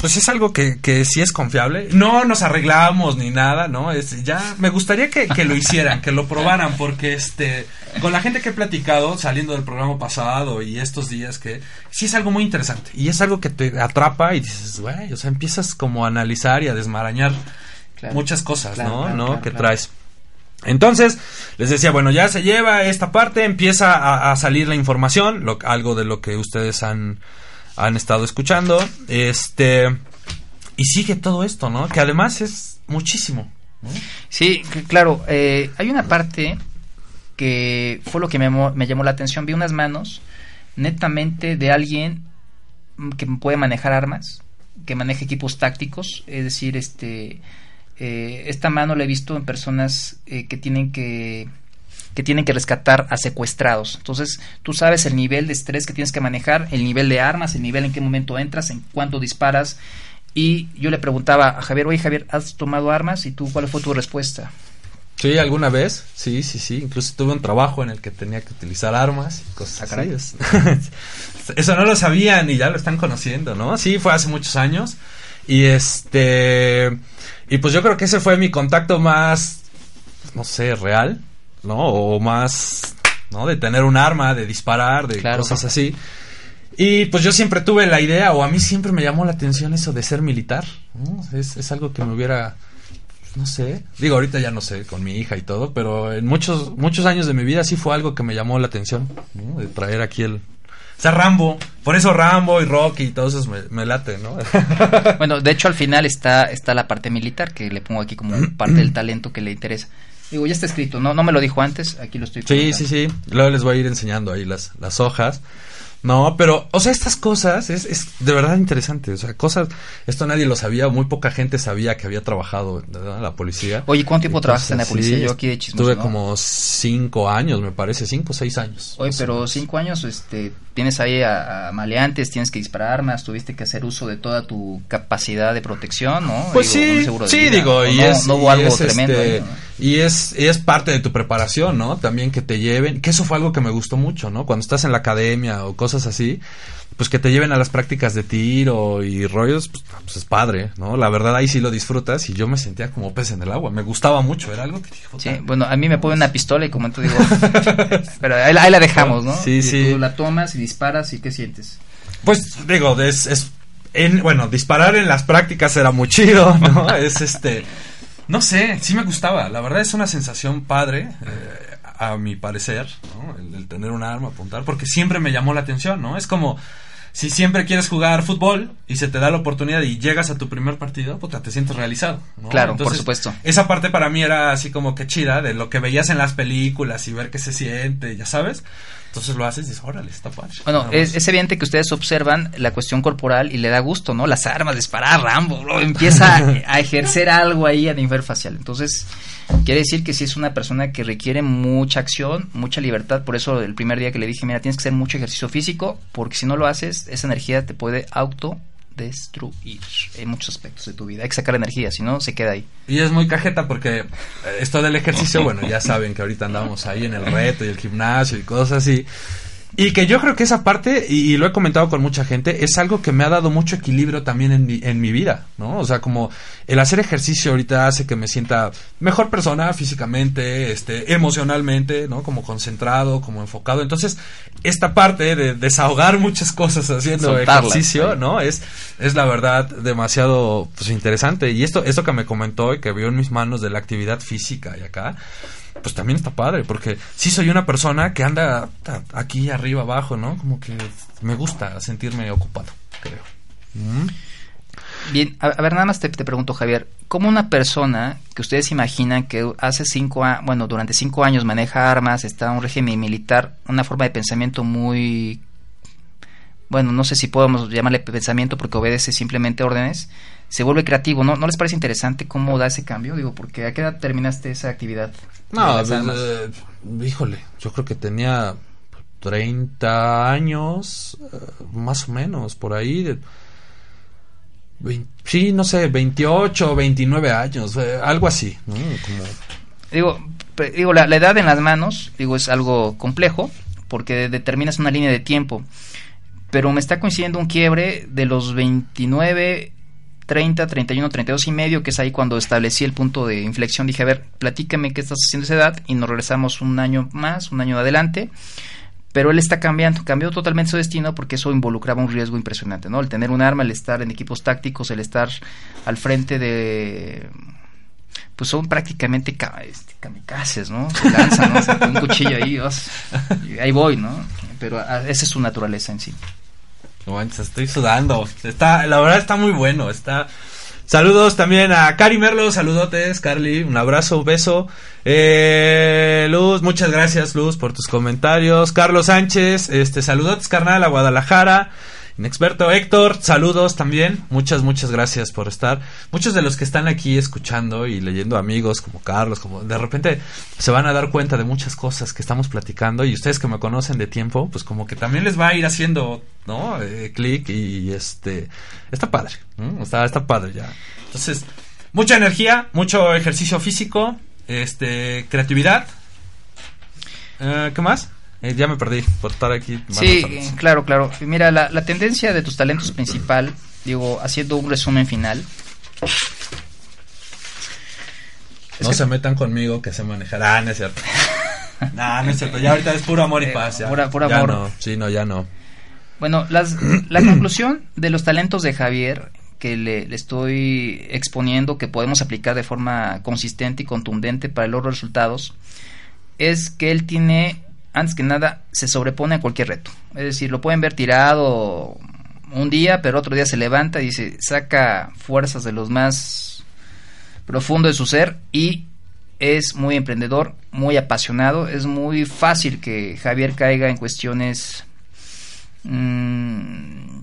pues es algo que, que sí es confiable. No nos arreglamos ni nada, ¿no? Es, ya me gustaría que, que lo hicieran, que lo probaran, porque este, con la gente que he platicado saliendo del programa pasado y estos días que sí es algo muy interesante y es algo que te atrapa y dices, güey, o sea, empiezas como a analizar y a desmarañar Claro. muchas cosas, Claro, ¿no? claro, ¿no? claro, que claro. traes. Entonces, les decía, bueno, ya se lleva esta parte, empieza a, a salir la información, lo- algo de lo que ustedes han, han estado escuchando, este, y sigue todo esto, ¿no? Que además es muchísimo. ¿no? Sí, claro. eh, hay una parte que fue lo que me me llamó la atención. Vi unas manos netamente de alguien mm, que puede manejar armas, que maneja equipos tácticos, es decir, este eh, esta mano la he visto en personas eh, que tienen que que tienen que rescatar a secuestrados. Entonces, tú sabes el nivel de estrés que tienes que manejar, el nivel de armas, el nivel en qué momento entras, en cuánto disparas. Y yo le preguntaba a Javier, oye Javier, ¿has tomado armas? ¿Y tú cuál fue tu respuesta? Sí, alguna vez, sí, sí, sí. Incluso tuve un trabajo en el que tenía que utilizar armas y cosas Ah, así. *laughs* Eso no lo sabían y ya lo están conociendo, ¿no? Sí, fue hace muchos años. Y este. Y pues yo creo que ese fue mi contacto más, no sé, real, ¿no? O más, ¿no? De tener un arma, de disparar, de Claro. cosas así. Y pues yo siempre tuve la idea, o a mí siempre me llamó la atención eso de ser militar. ¿no? Es, es algo que me hubiera no sé, digo ahorita ya no sé con mi hija y todo, pero en muchos muchos años de mi vida sí fue algo que me llamó la atención, ¿no? de traer aquí el O sea, Rambo. Por eso Rambo y Rocky y todo eso me, me late, ¿no? *laughs* Bueno, de hecho al final está, está la parte militar, que le pongo aquí como parte del talento que le interesa. Digo, ya está escrito, no, no me lo dijo antes, aquí lo estoy Sí, sí, sí. Luego les voy a ir enseñando ahí las, las hojas. No, pero, o sea, estas cosas es, es de verdad interesante. O sea, cosas, esto nadie lo sabía, muy poca gente sabía que había trabajado en la policía. Oye, ¿cuánto tiempo trabajaste en la policía? sí, Yo aquí de chismoso, Tuve ¿no? como cinco años, me parece, cinco o seis años. Oye, pero cinco años, este, tienes ahí a, a maleantes, tienes que disparar armas, tuviste que hacer uso de toda tu capacidad de protección, ¿no? Pues Digo, sí, seguro de sí, vida, digo, y no, es, no hubo algo es, tremendo. este, ahí, ¿no? y es, y es parte de tu preparación, ¿no? También que te lleven, que eso fue algo que me gustó mucho, ¿no? Cuando estás en la academia o cosas así, pues que te lleven a las prácticas de tiro y rollos, pues, pues es padre, ¿no? La verdad ahí sí lo disfrutas y yo me sentía como pez en el agua, me gustaba mucho, era algo que dije, Sí, bueno, a mí me ponen una pistola y como tú digo, *laughs* pero ahí, la- ahí la dejamos, ¿no? Sí, Y sí. Tú la tomas y disparas y ¿qué sientes? Pues digo, es, es en, bueno, disparar en las prácticas era muy chido, ¿no? *laughs* es este, no sé, sí me gustaba, la verdad es una sensación padre, eh, a mi parecer, ¿no? El, el tener un arma, apuntar, porque siempre me llamó la atención, ¿no? Es como si siempre quieres jugar fútbol y se te da la oportunidad y llegas a tu primer partido, puta, te sientes realizado, ¿no? Claro, por supuesto. Esa parte para mí era así como que chida, de lo que veías en las películas y ver qué se siente, ya sabes. Entonces lo haces y dices, órale, está padre. Bueno, es, evidente que ustedes observan la cuestión corporal y le da gusto, ¿no? Las armas, disparar, Rambo, bro, empieza a, a ejercer algo ahí a nivel facial. Entonces, quiere decir que sí es una persona que requiere mucha acción, mucha libertad. Por eso el primer día que le dije, mira, tienes que hacer mucho ejercicio físico, porque si no lo haces, esa energía te puede autodestruir en muchos aspectos de tu vida. Hay que sacar energía, si no, se queda ahí. Y es muy cajeta porque eh, esto del ejercicio, bueno, ya saben que ahorita andamos ahí en el reto y el gimnasio y cosas así. Y que yo creo que esa parte, y, y lo he comentado con mucha gente, es algo que me ha dado mucho equilibrio también en mi, en mi vida, ¿no? O sea, como el hacer ejercicio ahorita hace que me sienta mejor persona físicamente, este, emocionalmente, ¿no? Como concentrado, como enfocado. Entonces, esta parte de desahogar muchas cosas haciendo ejercicio. ¿no? Es, es la verdad demasiado pues, interesante. Y esto, esto que me comentó y que vio en mis manos de la actividad física y acá, pues también está padre, porque sí soy una persona que anda aquí, arriba, abajo, ¿no? Como que me gusta sentirme ocupado, creo. Mm. Bien, a, a ver, nada más te, te pregunto, Javier, ¿cómo una persona que ustedes imaginan que hace cinco años, bueno, durante cinco años maneja armas, está en un régimen militar, una forma de pensamiento muy, bueno, no sé si podemos llamarle pensamiento porque obedece simplemente órdenes, se vuelve creativo, ¿no? ¿No les parece interesante cómo da ese cambio? Digo, porque ¿a qué edad terminaste esa actividad? No, pues, eh, híjole, yo creo que tenía 30 años, eh, más o menos, por ahí. de- sí, no sé, 28, 29 años, eh, algo así, ¿no? Como, Digo, digo la, la edad en las manos, digo, es algo complejo porque determinas una línea de tiempo. Pero me está coincidiendo un quiebre de los 29, 30, 31, 32 y medio, que es ahí cuando establecí el punto de inflexión. Dije, a ver, platícame qué estás haciendo esa edad y nos regresamos un año más, un año adelante. Pero él está cambiando, cambió totalmente su destino porque eso involucraba un riesgo impresionante, ¿no? El tener un arma, el estar en equipos tácticos, el estar al frente de pues son prácticamente este, kamikazes, ¿no? Se lanzan, ¿no? Un cuchillo ahí, os- y ahí voy, ¿no? Pero ah, esa es su naturaleza en sí. Estoy sudando. Está, la verdad está muy bueno, está... Saludos también a Cari Merlo, saludotes, Carly, un abrazo, un beso. Eh, Luz, muchas gracias, Luz, por tus comentarios. Carlos Sánchez, este, saludotes, carnal, a Guadalajara. Inexperto Héctor, saludos también. Muchas, muchas gracias por estar. Muchos de los que están aquí escuchando y leyendo amigos como Carlos, como de repente se van a dar cuenta de muchas cosas que estamos platicando y ustedes que me conocen de tiempo, pues como que también les va a ir haciendo, ¿no? Eh, clic y este, está padre, está, está padre ya. Entonces, mucha energía, mucho ejercicio físico, este, creatividad. Eh, ¿Qué más? Eh, ya me perdí por estar aquí. Sí, claro, claro. Mira, la, la tendencia de tus talentos principal, digo, haciendo un resumen final. Es No que- se metan conmigo que sé manejar. Ah, no es cierto. *laughs* no, no es cierto. Ya ahorita es puro amor y Eh, paz. Ya, pura- puro Ya amor. no. Sí, no, ya no. Bueno, las, la *clears throat* conclusión de los talentos de Javier que le, le estoy exponiendo, que podemos aplicar de forma consistente y contundente para el logro de resultados, es que él tiene antes que nada, se sobrepone a cualquier reto. Es decir, lo pueden ver tirado un día, pero otro día se levanta y se saca fuerzas de los más profundos de su ser y es muy emprendedor, muy apasionado. Es muy fácil que Javier caiga en cuestiones... mm,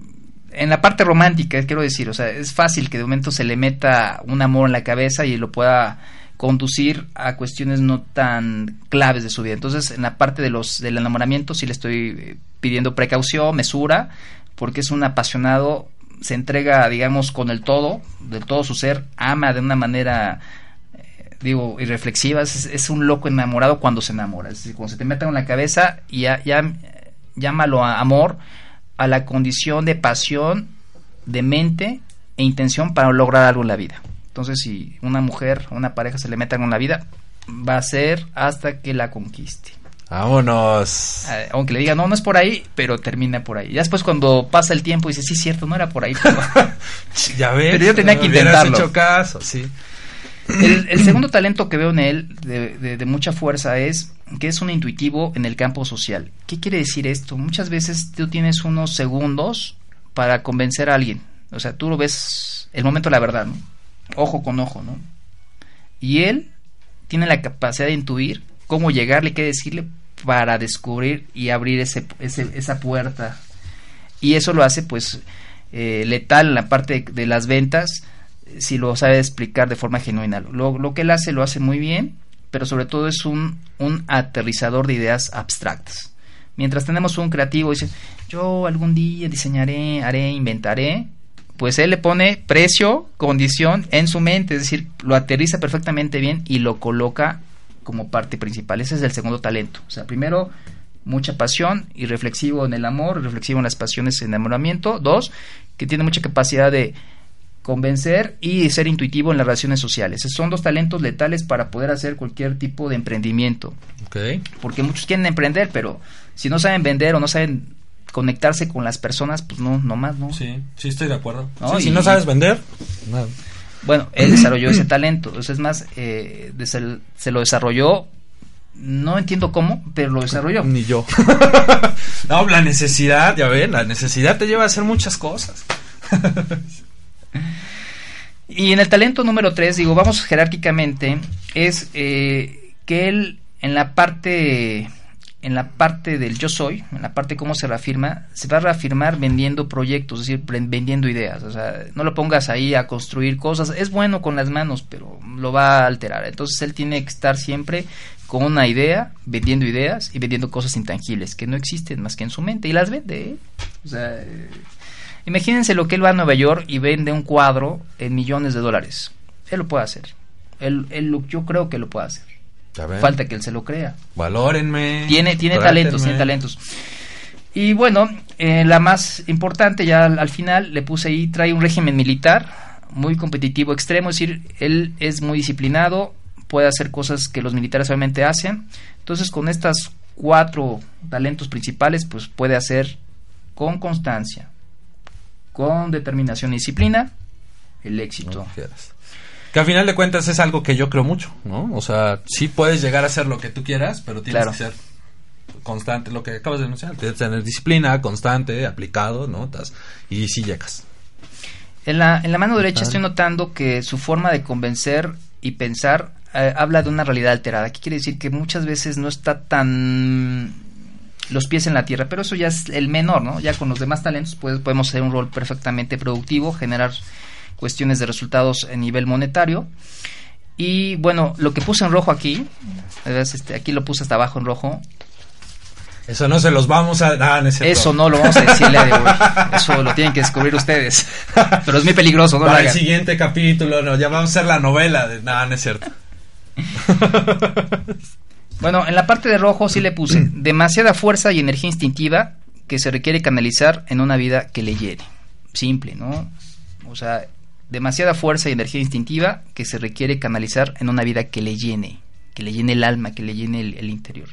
en la parte romántica, quiero decir, o sea, es fácil que de momento se le meta un amor en la cabeza y lo pueda conducir a cuestiones no tan claves de su vida. Entonces, en la parte de los del enamoramiento sí le estoy eh, pidiendo precaución, mesura, porque es un apasionado, se entrega, digamos, con el todo, de todo su ser, ama de una manera eh, digo, irreflexiva, es, un loco enamorado cuando se enamora, es decir, cuando se te mete en la cabeza y ya, ya llámalo a amor a la condición de pasión, de mente e intención para lograr algo en la vida. Entonces, si una mujer, una pareja se le mete en la vida, va a ser hasta que la conquiste. Vámonos. Eh, Aunque le diga, no, no es por ahí, pero termina por ahí. Ya después cuando pasa el tiempo dice, sí, cierto, no era por ahí. pero- *laughs* *laughs* Ya ves. Pero yo tenía que intentarlo. hecho caso, sí. el, el segundo talento que veo en él, de, de- de mucha fuerza, es que es un intuitivo en el campo social. ¿Qué quiere decir esto? Muchas veces tú tienes unos segundos para convencer a alguien. O sea, tú lo ves el momento de la verdad, ¿no? Ojo con ojo, ¿no? Y él tiene la capacidad de intuir cómo llegarle, qué decirle para descubrir y abrir ese, esa puerta. Y eso lo hace, pues, eh, letal en la parte de, las ventas, si lo sabe explicar de forma genuina. Lo, lo que él hace lo hace muy bien, pero sobre todo es un, un aterrizador de ideas abstractas. Mientras tenemos un creativo, dice, yo algún día diseñaré, haré, inventaré, pues él le pone precio, condición en su mente, es decir, lo aterriza perfectamente bien y lo coloca como parte principal. Ese es el segundo talento. O sea, primero, mucha pasión y reflexivo en el amor, reflexivo en las pasiones en enamoramiento. Dos, que tiene mucha capacidad de convencer y ser intuitivo en las relaciones sociales. Esos son dos talentos letales para poder hacer cualquier tipo de emprendimiento. Ok. Porque muchos quieren emprender, pero si no saben vender o no saben conectarse con las personas, pues no, no más, ¿no? Sí, sí estoy de acuerdo. No, Sí, Si no sabes vender, nada. Bueno, él desarrolló ese talento. Sea, es más, eh, de- se, se lo desarrolló. No entiendo cómo, pero lo desarrolló. Ni yo. *laughs* no, la necesidad, ya ven, la necesidad te lleva a hacer muchas cosas. *laughs* Y en el talento número 3, digo, vamos jerárquicamente, es eh, que él en la parte en la parte del yo soy, en la parte cómo se reafirma, se va a reafirmar vendiendo proyectos, es decir, ven- vendiendo ideas. O sea, no lo pongas ahí a construir cosas. Es bueno con las manos, pero lo va a alterar. Entonces él tiene que estar siempre con una idea, vendiendo ideas y vendiendo cosas intangibles que no existen más que en su mente y las vende. ¿eh? O sea, eh, imagínense lo que él va a Nueva York y vende un cuadro en millones de dólares. Él lo puede hacer. Él, él yo creo que lo puede hacer. Falta que él se lo crea. Valórenme. Tiene, tiene trátenme. talentos, tiene talentos. Y bueno, eh, la más importante ya al, al final le puse ahí, trae un régimen militar muy competitivo extremo, es decir, él es muy disciplinado, puede hacer cosas que los militares obviamente hacen. Entonces, con estas cuatro talentos principales, pues puede hacer con constancia, con determinación y disciplina, el éxito. No. Que al final de cuentas es algo que yo creo mucho, ¿no? O sea, sí puedes llegar a hacer lo que tú quieras, pero tienes Claro. que ser constante, lo que acabas de denunciar. Tienes que tener disciplina, constante, aplicado, ¿no? Tas- Y sí llegas. En la, en la mano derecha estoy notando que su forma de convencer y pensar eh, habla de una realidad alterada. ¿Qué quiere decir? Que muchas veces no está tan los pies en la tierra, pero eso ya es el menor, ¿no? Ya con los demás talentos pues, podemos hacer un rol perfectamente productivo, generar cuestiones de resultados a nivel monetario. Y bueno, lo que puse en rojo aquí. Este, aquí lo puse hasta abajo en rojo, Eso no se los vamos a... Ah, cierto. eso no lo vamos a decirle de hoy. *laughs* Eso lo tienen que descubrir ustedes. Pero es muy peligroso, no Para el siguiente capítulo, no, ya vamos a hacer la novela de... No, no es cierto. *laughs* Bueno, en la parte de rojo sí le puse *clears throat* demasiada fuerza y energía instintiva que se requiere canalizar en una vida que le llene. Simple, ¿no? O sea, demasiada fuerza y energía instintiva que se requiere canalizar en una vida que le llene, que le llene el alma, que le llene el, interior.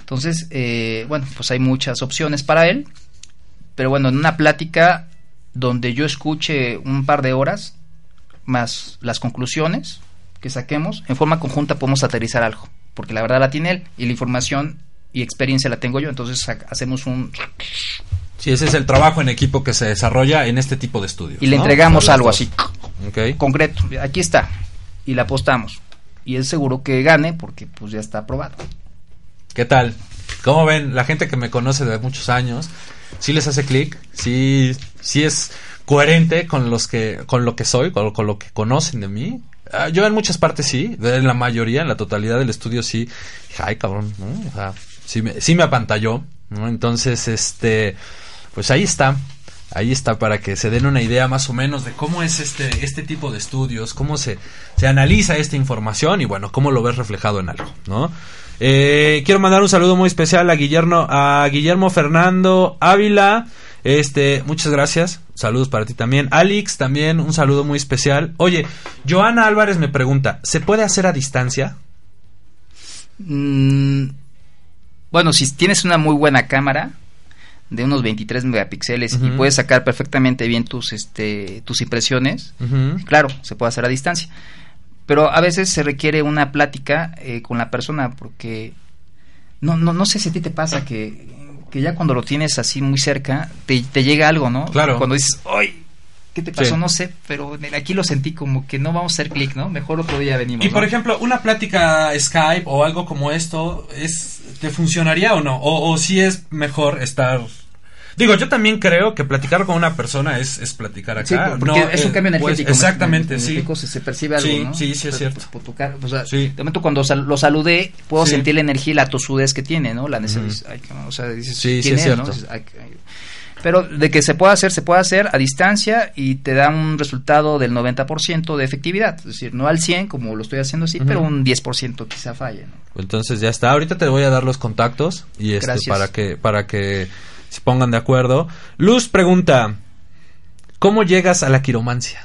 Entonces, eh, bueno, pues hay muchas opciones para él, pero bueno, en una plática donde yo escuche un par de horas, más las conclusiones que saquemos, en forma conjunta podemos aterrizar algo, porque la verdad la tiene él y la información y experiencia la tengo yo, entonces ha- hacemos un... Sí, ese es el trabajo en equipo que se desarrolla en este tipo de estudios. y le ¿no? entregamos algo así, dos. Ok. concreto, aquí está, y le apostamos. Y es seguro que gane porque pues ya está aprobado. ¿Qué tal? ¿Cómo ven? La gente que me conoce de muchos años, ¿sí les hace clic? ¿Sí, sí es coherente con los que, con lo que soy, con, con lo que conocen de mí? Ah, yo en muchas partes sí, en la mayoría, en la totalidad del estudio sí. Ay, cabrón, ¿no? O sea, sí me, sí me apantalló, ¿no? Entonces, este, pues ahí está. Ahí está para que se den una idea más o menos de cómo es este, este tipo de estudios, cómo se, se analiza esta información y bueno, cómo lo ves reflejado en algo, ¿no? Eh, quiero mandar un saludo muy especial a Guillermo, a Guillermo Fernando Ávila. Este, muchas gracias. Saludos para ti también. Alex, también un saludo muy especial. Oye, Joana Álvarez me pregunta, ¿se puede hacer a distancia? Mm, bueno, si tienes una muy buena cámara de unos 23 megapíxeles y puedes sacar perfectamente bien tus este tus impresiones, claro, se puede hacer a distancia. Pero a veces se requiere una plática eh, con la persona porque no, no, no sé si a ti te pasa que, que ya cuando lo tienes así muy cerca te, te llega algo, ¿no? Claro. Cuando dices, ¡ay! ¿Qué te pasó? Sí. No sé, pero aquí lo sentí como que no vamos a hacer clic, ¿no? Mejor otro día venimos. Y por ejemplo, una plática Skype o algo como esto, es ¿te funcionaría o no? O, o si es mejor estar... Digo, yo también creo que platicar con una persona es, es platicar acá. Sí, porque No, es un eh, cambio pues, energético. exactamente, sí. Se, se percibe algo, Sí, ¿no? sí, sí es Por- cierto. Por, tu cara, o sea, Sí. de momento cuando sal- lo saludé, puedo Sí. sentir la energía y la tosudez que tiene, ¿no? La necesidad. O sea, dices, Sí, sí ¿quién es es, cierto. no? Dices, ay, ay. Pero de que se puede hacer, se puede hacer a distancia y te da un resultado del 90% de efectividad. Es decir, no al 100 como lo estoy haciendo así, pero un 10% quizá falle, ¿no? Entonces ya está. Ahorita te voy a dar los contactos y este Gracias. para que para que se pongan de acuerdo. Luz pregunta, ¿cómo llegas a la quiromancia?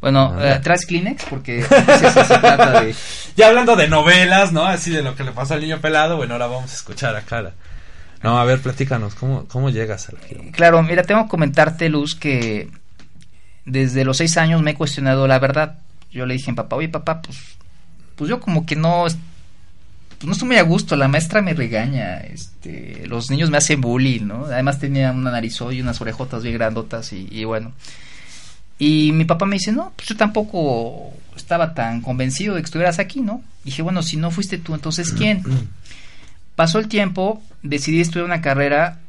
Bueno, eh, ¿traes Kleenex? Porque *laughs* se trata de... Ya hablando de novelas, ¿no? Así de lo que le pasa al niño pelado, bueno, ahora vamos a escuchar acá. la- No, a ver, platícanos, ¿cómo, cómo llegas a la quiromancia? Claro, mira, tengo que comentarte, Luz, que desde los seis años me he cuestionado la verdad. Yo le dije a mi papá, oye papá, pues, pues yo como que no, es- pues no estoy muy a gusto, la maestra me regaña, este, los niños me hacen bullying, ¿no? Además tenía una narizón y unas orejotas bien grandotas y, y bueno. Y mi papá me dice, no, pues yo tampoco estaba tan convencido de que estuvieras aquí, ¿no? dije, bueno, si no fuiste tú, entonces ¿quién? *clears throat* Pasó el tiempo, decidí estudiar una carrera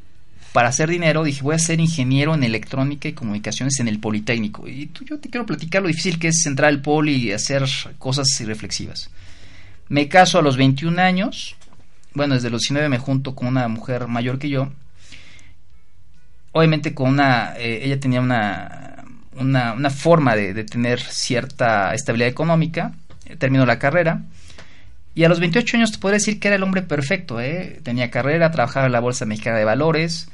para hacer dinero, dije, voy a ser ingeniero en electrónica y comunicaciones en el Politécnico. Y tú, yo te quiero platicar lo difícil que es entrar al poli y hacer cosas irreflexivas. Me caso a los 21 años, bueno, desde los 19 me junto con una mujer mayor que yo. Obviamente con una, eh, ella tenía una, una, una forma de, de tener cierta estabilidad económica, terminó la carrera. Y a los 28 años te podría decir que era el hombre perfecto, ¿eh? Tenía carrera, trabajaba en la Bolsa Mexicana de Valores,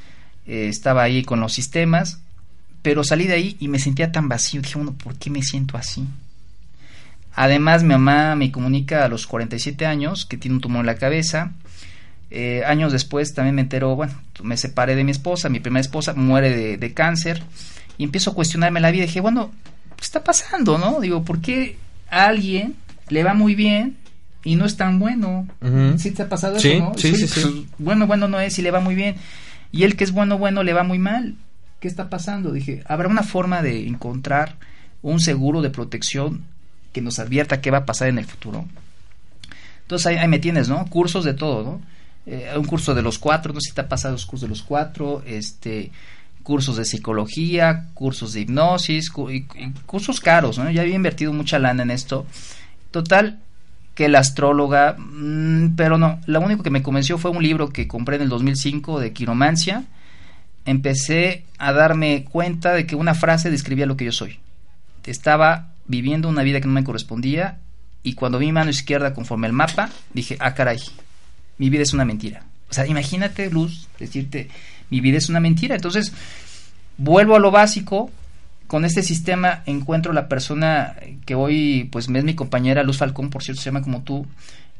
eh, estaba ahí con los sistemas, pero salí de ahí y me sentía tan vacío. Dije, bueno, ¿por qué me siento así? Además, mi mamá me comunica a los 47 años que tiene un tumor en la cabeza. Eh, años después también me entero, bueno, me separé de mi esposa, mi primera esposa muere de, cáncer y empiezo a cuestionarme la vida. Dije, bueno, ¿qué está pasando, no? Digo, ¿por qué a alguien le va muy bien y no es tan bueno? Ujú. ¿Sí te ha pasado Sí, eso, no? sí, sí, pues, sí. Bueno, bueno no es y le va muy bien. Y el que es bueno, bueno le va muy mal. ¿Qué está pasando? Dije, ¿habrá una forma de encontrar un seguro de protección que nos advierta qué va a pasar en el futuro? Entonces ahí, ahí me tienes, ¿no? Cursos de todo, ¿no? Eh, un curso de los cuatro, no sé si te ha pasado los cursos de los cuatro, este, cursos de psicología, cursos de hipnosis, cu- y- y cursos caros, ¿no? Ya había invertido mucha lana en esto. Total, que la astróloga, mm, pero no, lo único que me convenció fue un libro que compré en el 2005 de quiromancia. Empecé a darme cuenta de que una frase describía lo que yo soy. Estaba viviendo una vida que no me correspondía y cuando vi mi mano izquierda conforme al mapa, dije, ah, caray, mi vida es una mentira. O sea, imagínate, Luz, decirte, mi vida es una mentira. Entonces, vuelvo a lo básico. Con este sistema encuentro la persona que hoy, pues, es mi compañera Luz Falcón, por cierto, se llama como tú,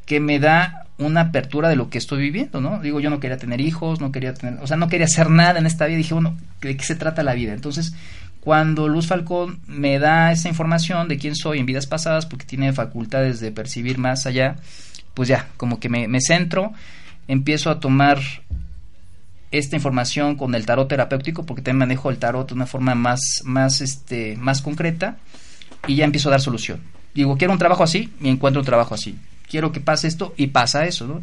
que me da una apertura de lo que estoy viviendo, ¿no? Digo, yo no quería tener hijos, no quería tener, o sea, no quería hacer nada en esta vida. Dije, bueno, ¿de qué se trata la vida? Entonces, cuando Luz Falcón me da esa información de quién soy en vidas pasadas, porque tiene facultades de percibir más allá, pues ya, como que me, me centro, empiezo a tomar esta información con el tarot terapéutico, porque también manejo el tarot de una forma más, más, este, más concreta, y ya empiezo a dar solución. Digo, quiero un trabajo así, y encuentro un trabajo así. Quiero que pase esto, y pasa eso, ¿no?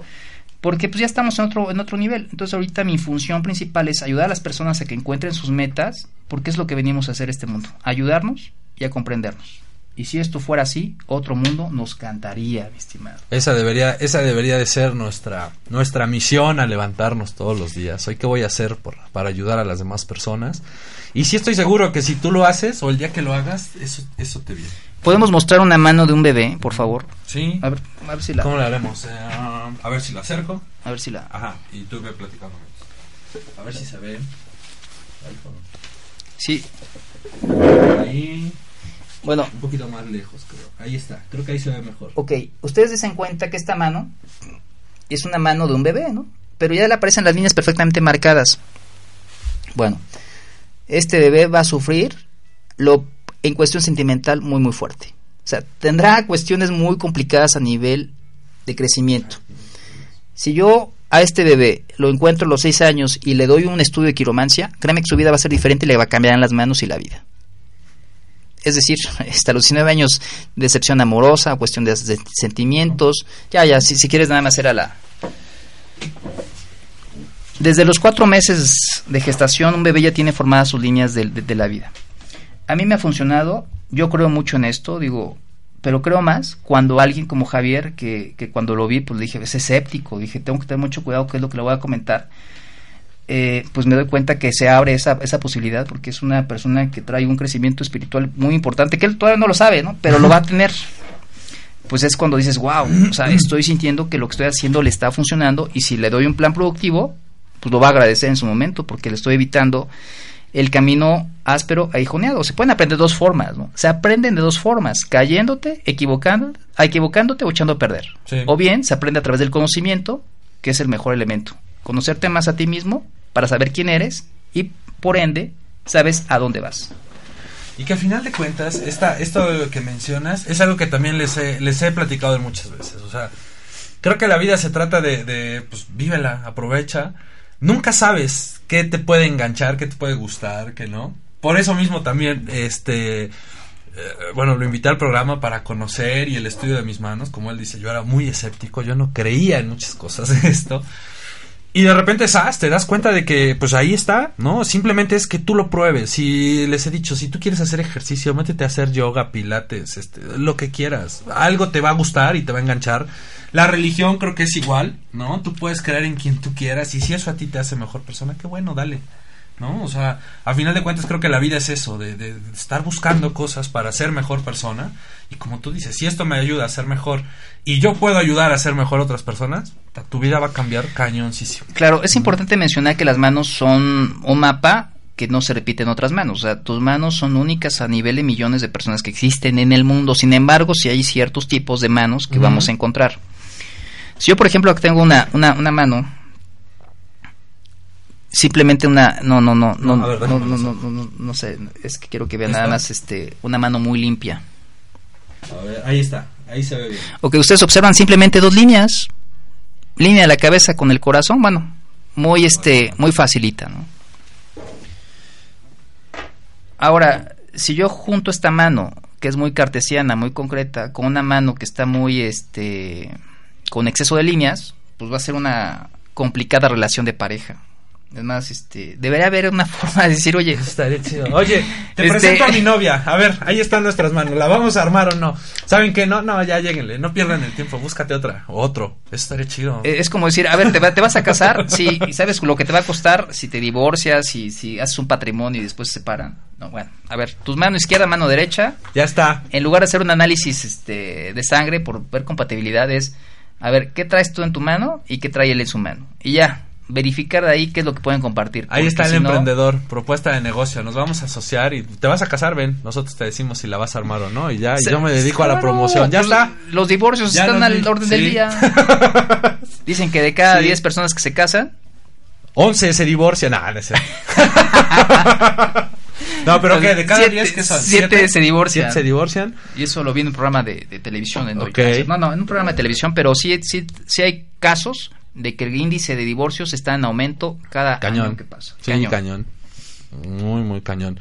Porque pues ya estamos en otro, en otro nivel. Entonces ahorita mi función principal es ayudar a las personas a que encuentren sus metas, porque es lo que venimos a hacer este mundo, ayudarnos y a comprendernos. Y si esto fuera así, otro mundo nos cantaría, mi estimado. Esa debería, esa debería de ser nuestra, nuestra misión a levantarnos todos los días. Hoy qué voy a hacer por, para ayudar a las demás personas. Y sí estoy seguro que si tú lo haces o el día que lo hagas, eso, eso te viene. ¿Podemos mostrar una mano de un bebé, por favor? Sí. A ver, a ver si la... ¿Cómo le haremos? Eh, a ver si lo acerco. A ver si la... Ajá, y tú ve platicando. A ver si se ve. Sí, Ahí, bueno, un poquito más lejos, creo. Ahí está, creo que ahí se ve mejor. ok. Ustedes se dan cuenta que esta mano es una mano de un bebé, ¿no? Pero ya le aparecen las líneas perfectamente marcadas. Bueno, este bebé va a sufrir lo en cuestión sentimental muy muy fuerte. O sea, tendrá cuestiones muy complicadas a nivel de crecimiento. Si yo a este bebé lo encuentro a los seis años y le doy un estudio de quiromancia, créeme que su vida va a ser diferente y le va a cambiar en las manos y la vida. Es decir, *laughs* hasta los 19 años, decepción amorosa, cuestión de, sentimientos. Ya, ya, si, quieres nada más era la... Desde los cuatro meses de gestación, un bebé ya tiene formadas sus líneas de, de- la vida. A mí me ha funcionado, yo creo mucho en esto, digo, pero creo más cuando alguien como Javier, que, que cuando lo vi, pues le dije, es escéptico, dije, tengo que tener mucho cuidado, qué es lo que le voy a comentar. Eh, pues me doy cuenta que se abre esa, esa posibilidad porque es una persona que trae un crecimiento espiritual muy importante, que él todavía no lo sabe, ¿no? Pero lo va a tener. Pues es cuando dices, wow, o sea, estoy sintiendo que lo que estoy haciendo le está funcionando y si le doy un plan productivo, pues lo va a agradecer en su momento porque le estoy evitando el camino áspero e hijoneado. Se pueden aprender de dos formas, ¿no? Se aprenden de dos formas, cayéndote, equivocando, equivocándote o echando a perder. Sí. O bien se aprende a través del conocimiento, que es el mejor elemento. Conocerte más a ti mismo para saber quién eres y por ende sabes a dónde vas. Y que al final de cuentas, esta, esto que mencionas es algo que también les he, les he platicado muchas veces. O sea, creo que la vida se trata de, de pues, vívela, aprovecha. Nunca sabes qué te puede enganchar, qué te puede gustar, qué no. Por eso mismo también, este, eh, bueno, lo invité al programa para conocer y el estudio de mis manos. Como él dice, yo era muy escéptico, yo no creía en muchas cosas de esto. Y de repente, ¿sabes? Te das cuenta de que, pues ahí está, ¿no? Simplemente es que tú lo pruebes. Si les he dicho, si tú quieres hacer ejercicio, métete a hacer yoga, pilates, este, lo que quieras. Algo te va a gustar y te va a enganchar. La religión creo que es igual, ¿no? Tú puedes creer en quien tú quieras y si eso a ti te hace mejor persona, qué bueno, dale. ¿No? O sea, a final de cuentas creo que la vida es eso, de, de estar buscando cosas para ser mejor persona. Y como tú dices, si esto me ayuda a ser mejor y yo puedo ayudar a ser mejor a otras personas, tu vida va a cambiar cañoncísimo. Claro, es importante mencionar que las manos son un mapa que no se repite en otras manos. O sea, tus manos son únicas a nivel de millones de personas que existen en el mundo. Sin embargo, sí hay ciertos tipos de manos que vamos a encontrar. Si yo, por ejemplo, tengo una, una, una mano, simplemente una, no, no, no, no, No, ver, no, no, no, no, no sé, es que quiero que vean nada más, este, una mano muy limpia. A ver, ahí está, ahí se ve bien. O que ustedes observan simplemente dos líneas, línea de la cabeza con el corazón, bueno, muy este, muy facilita, ¿no? Ahora, si yo junto esta mano, que es muy cartesiana, muy concreta, con una mano que está muy este con exceso de líneas, pues va a ser una complicada relación de pareja. Además, este, debería haber una *laughs* forma de decir, oye, Estaría chido. Oye, te Este- presento a mi *laughs* novia. A ver, ahí están nuestras manos. ¿La vamos a armar o no? ¿Saben qué? No, no, ya lleguenle. No pierdan el tiempo. Búscate otra. Otro. Eso estaría chido. Eh, Es como decir, a ver, ¿te, va- te vas a casar? Sí, y sabes lo que te va a costar si te divorcias, si, si haces un patrimonio y después se separan. No, bueno, a ver, tus mano izquierda, mano derecha, Ya está. en lugar de hacer un análisis este, de sangre por ver compatibilidades, a ver, ¿qué traes tú en tu mano y qué trae él en su mano? Y ya, verificar de ahí qué es lo que pueden compartir. Ahí está el si no- emprendedor. Propuesta de negocio. Nos vamos a asociar y te vas a casar, ven. Nosotros te decimos si la vas a armar o no. Y ya, y yo me dedico a la promoción. Ya pues, está. Los divorcios Ya están al orden del día. *laughs* Dicen que de cada Sí. 10 personas que se casan, 11 se divorcian. Nah, no es. *laughs* No, pero ¿qué? ¿De cada Siete- 10 que son? siete se divorcian. ¿Siete se divorcian? Y eso lo vi en un programa de, de televisión. En Ok. No, no, en un programa de televisión, pero sí, sí, sí hay casos de que el índice de divorcios está en aumento cada Cañón. año que pasa. Sí, cañón. Muy, muy cañón.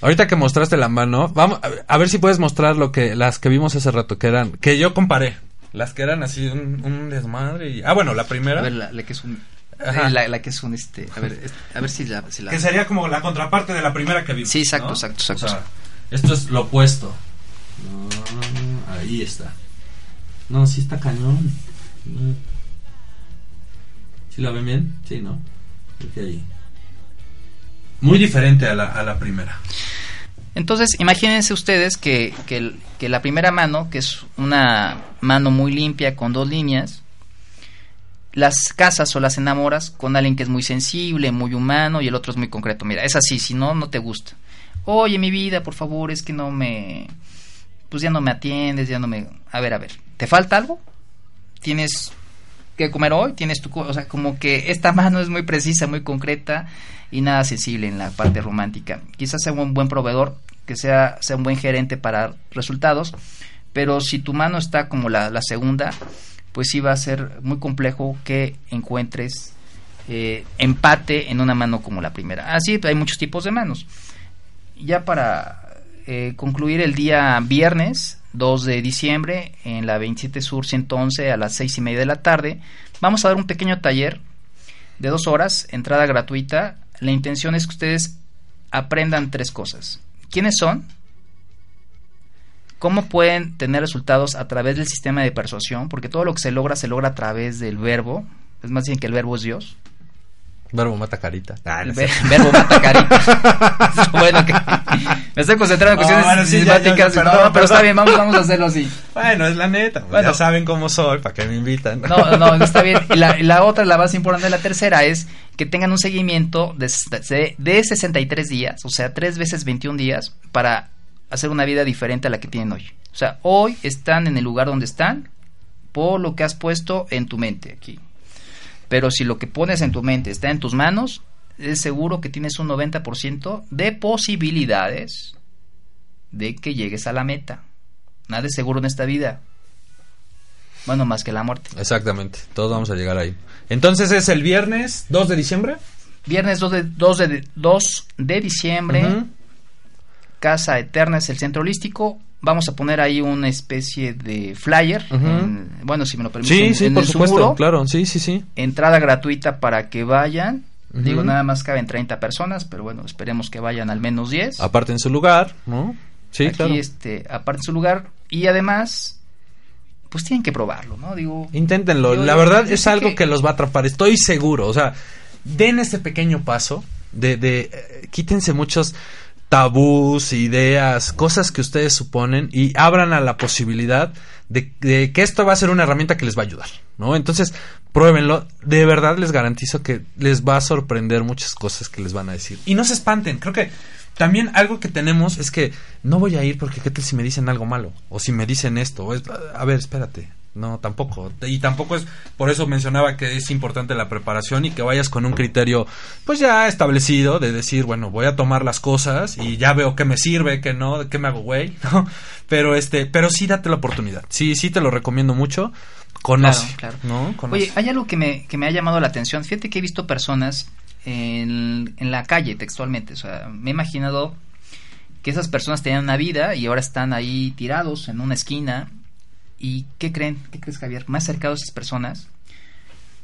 Ahorita que mostraste la mano, vamos a ver, si puedes mostrar lo que las que vimos hace rato, que eran, que yo comparé. Las que eran así un, un desmadre y... Ah, bueno, la primera. A ver, la, la que es un... Ajá. eh, La, la que es un, este... A ver, a ver si la... si la- Que sería como la contraparte de la primera que vimos. Sí, exacto, ¿no? exacto, exacto. O sea, esto es lo opuesto. Ah, ahí está. No, sí está cañón. ¿Sí la ven bien? Sí, ¿no? Creo que ahí. Muy diferente a la, a la primera. Entonces, imagínense ustedes que, que, que la primera mano, que es una mano muy limpia con dos líneas, las casas o las enamoras con alguien que es muy sensible, muy humano y el otro es muy concreto. Mira, es así, si no, no te gusta. Oye, mi vida, por favor, es que no me... Pues ya no me atiendes, ya no me... A ver, a ver, ¿te falta algo? ¿Tienes que comer hoy? ¿Tienes tu... O sea, como que esta *laughs* mano es muy precisa, muy concreta y nada sensible en la parte romántica. Quizás sea un buen proveedor, que sea, sea un buen gerente para resultados, pero si tu mano está como la, la segunda, pues sí va a ser muy complejo que encuentres eh, empate en una mano como la primera. Así hay muchos tipos de manos. Ya para eh, concluir el día viernes 2 de diciembre en la 27 Sur 111 a las 6 y media de la tarde, vamos a dar un pequeño taller de dos horas, entrada gratuita. La intención es que ustedes aprendan tres cosas. ¿Quiénes son? ¿Cómo pueden tener resultados a través del sistema de persuasión? Porque todo lo que se logra se logra a través del verbo. Es más bien que el verbo es Dios. Verbo mata carita. Ah, no ver- *laughs* verbo mata carita. *laughs* bueno, que me estoy concentrando en No, cuestiones bueno, sí, ya, ya, sistemáticas. ya, No, perdón, pero está bien, vamos, vamos a hacerlo así. Bueno, es la neta. pues, Bueno. ya saben cómo soy, para que me invitan. No, no, está bien. Y la, y *laughs* la otra, la más importante, la tercera, es que tengan un seguimiento de, de, de 63 días, o sea, 3 veces 21 días, para hacer una vida diferente a la que tienen hoy. O sea, hoy están en el lugar donde están por lo que has puesto en tu mente aquí. Pero si lo que pones en tu mente está en tus manos, es seguro que tienes un 90% de posibilidades de que llegues a la meta. Nada es seguro en esta vida. Bueno, más que la muerte. Exactamente, todos vamos a llegar ahí. Entonces es el viernes 2 de diciembre. Viernes 2 de, 2 de, 2 de diciembre. Casa Eterna es el centro holístico. Vamos a poner ahí una especie de flyer. En- bueno, si me lo permiten. Sí, en- sí, en por supuesto, muro. claro, sí, sí, sí. Entrada gratuita para que vayan. Digo, nada más caben 30 personas, pero bueno, esperemos que vayan al menos 10. Aparte en su lugar, ¿no? Sí, Aquí, claro. este, aparte su lugar. Y además, pues tienen que probarlo, ¿no? Digo, Inténtenlo, la verdad es algo que- que... los va a atrapar, estoy seguro. O sea, den este pequeño paso de, de eh, quítense muchos tabús, ideas, cosas que ustedes suponen y abran a la posibilidad de, de que esto va a ser una herramienta que les va a ayudar, ¿no? Entonces, pruébenlo, de verdad les garantizo que les va a sorprender muchas cosas que les van a decir. Y no se espanten, creo que también algo que tenemos es que no voy a ir porque qué tal si me dicen algo malo o si me dicen esto, o a ver, espérate. No, tampoco. Y tampoco es, por eso mencionaba que es importante la preparación y que vayas con un criterio, pues ya establecido, de decir, bueno, voy a tomar las cosas y ya veo qué me sirve, qué no, qué me hago güey, *laughs* ¿no? Pero este, pero sí date la oportunidad. Sí, sí te lo recomiendo mucho. Conoce, Claro, claro. ¿no? Conoce. Oye, hay algo que me, que me ha llamado la atención. Fíjate que he visto personas en, en la calle textualmente. O sea, me he imaginado que esas personas tenían una vida y ahora están ahí tirados en una esquina. ¿Y qué creen? ¿Qué crees, Javier? Me he acercado a esas personas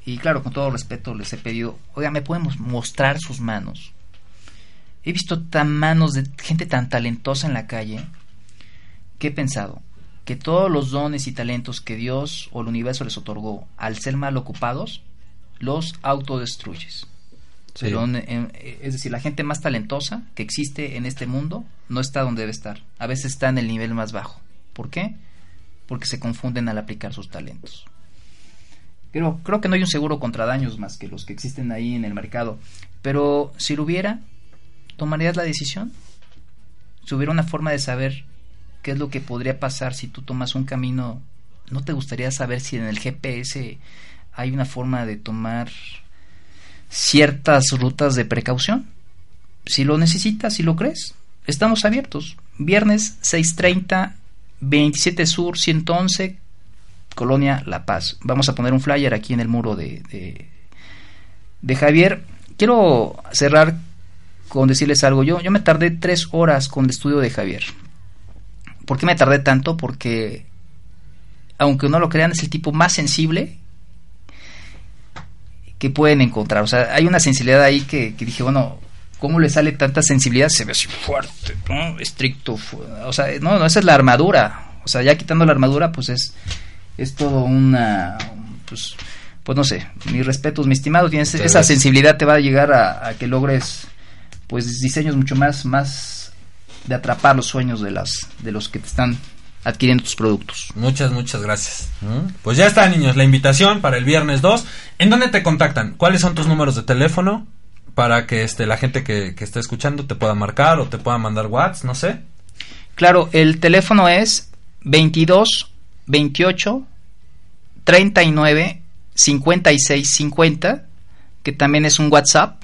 y claro, con todo respeto les he pedido, oiga, ¿me pueden mos- mostrar sus manos? He visto tan manos de gente tan talentosa en la calle que he pensado que todos los dones y talentos que Dios o el universo les otorgó al ser mal ocupados, los autodestruyes. Sí. Pero, en- en- es decir, la gente más talentosa que existe en este mundo no está donde debe estar. A veces está en el nivel más bajo. ¿Por qué? Porque se confunden al aplicar sus talentos. Creo, creo que no hay un seguro contra daños más que los que existen ahí en el mercado. Pero si lo hubiera, ¿tomarías la decisión? Si hubiera una forma de saber qué es lo que podría pasar si tú tomas un camino, ¿no te gustaría saber si en el GPS hay una forma de tomar ciertas rutas de precaución? Si lo necesitas, si lo crees, estamos abiertos. Viernes 6.30, 27 Sur, 111, Colonia La Paz. Vamos a poner un flyer aquí en el muro de, de, de Javier. Quiero cerrar con decirles algo. Yo, yo me tardé tres horas con el estudio de Javier. ¿Por qué me tardé tanto? Porque, aunque no lo crean, es el tipo más sensible que pueden encontrar. O sea, hay una sensibilidad ahí que, que dije, bueno, ¿cómo le sale tanta sensibilidad? Se ve así fuerte, ¿no? Estricto. fu- O sea, no, no, esa es la armadura. O sea, ya quitando la armadura, pues es, es todo una... Pues, pues no sé, mis respetos, mi estimado, tienes esa sensibilidad te va a llegar a, a que logres pues diseños mucho más más de atrapar los sueños de las de los que te están adquiriendo tus productos. Muchas, muchas gracias. ¿Mm? Pues ya está, niños, la invitación para el viernes 2. ¿En dónde te contactan? ¿Cuáles son tus números de teléfono? Para que este, la gente que, que esté escuchando te pueda marcar o te pueda mandar WhatsApp, no sé. Claro, el teléfono es 22 28 39 56 50, que también es un WhatsApp.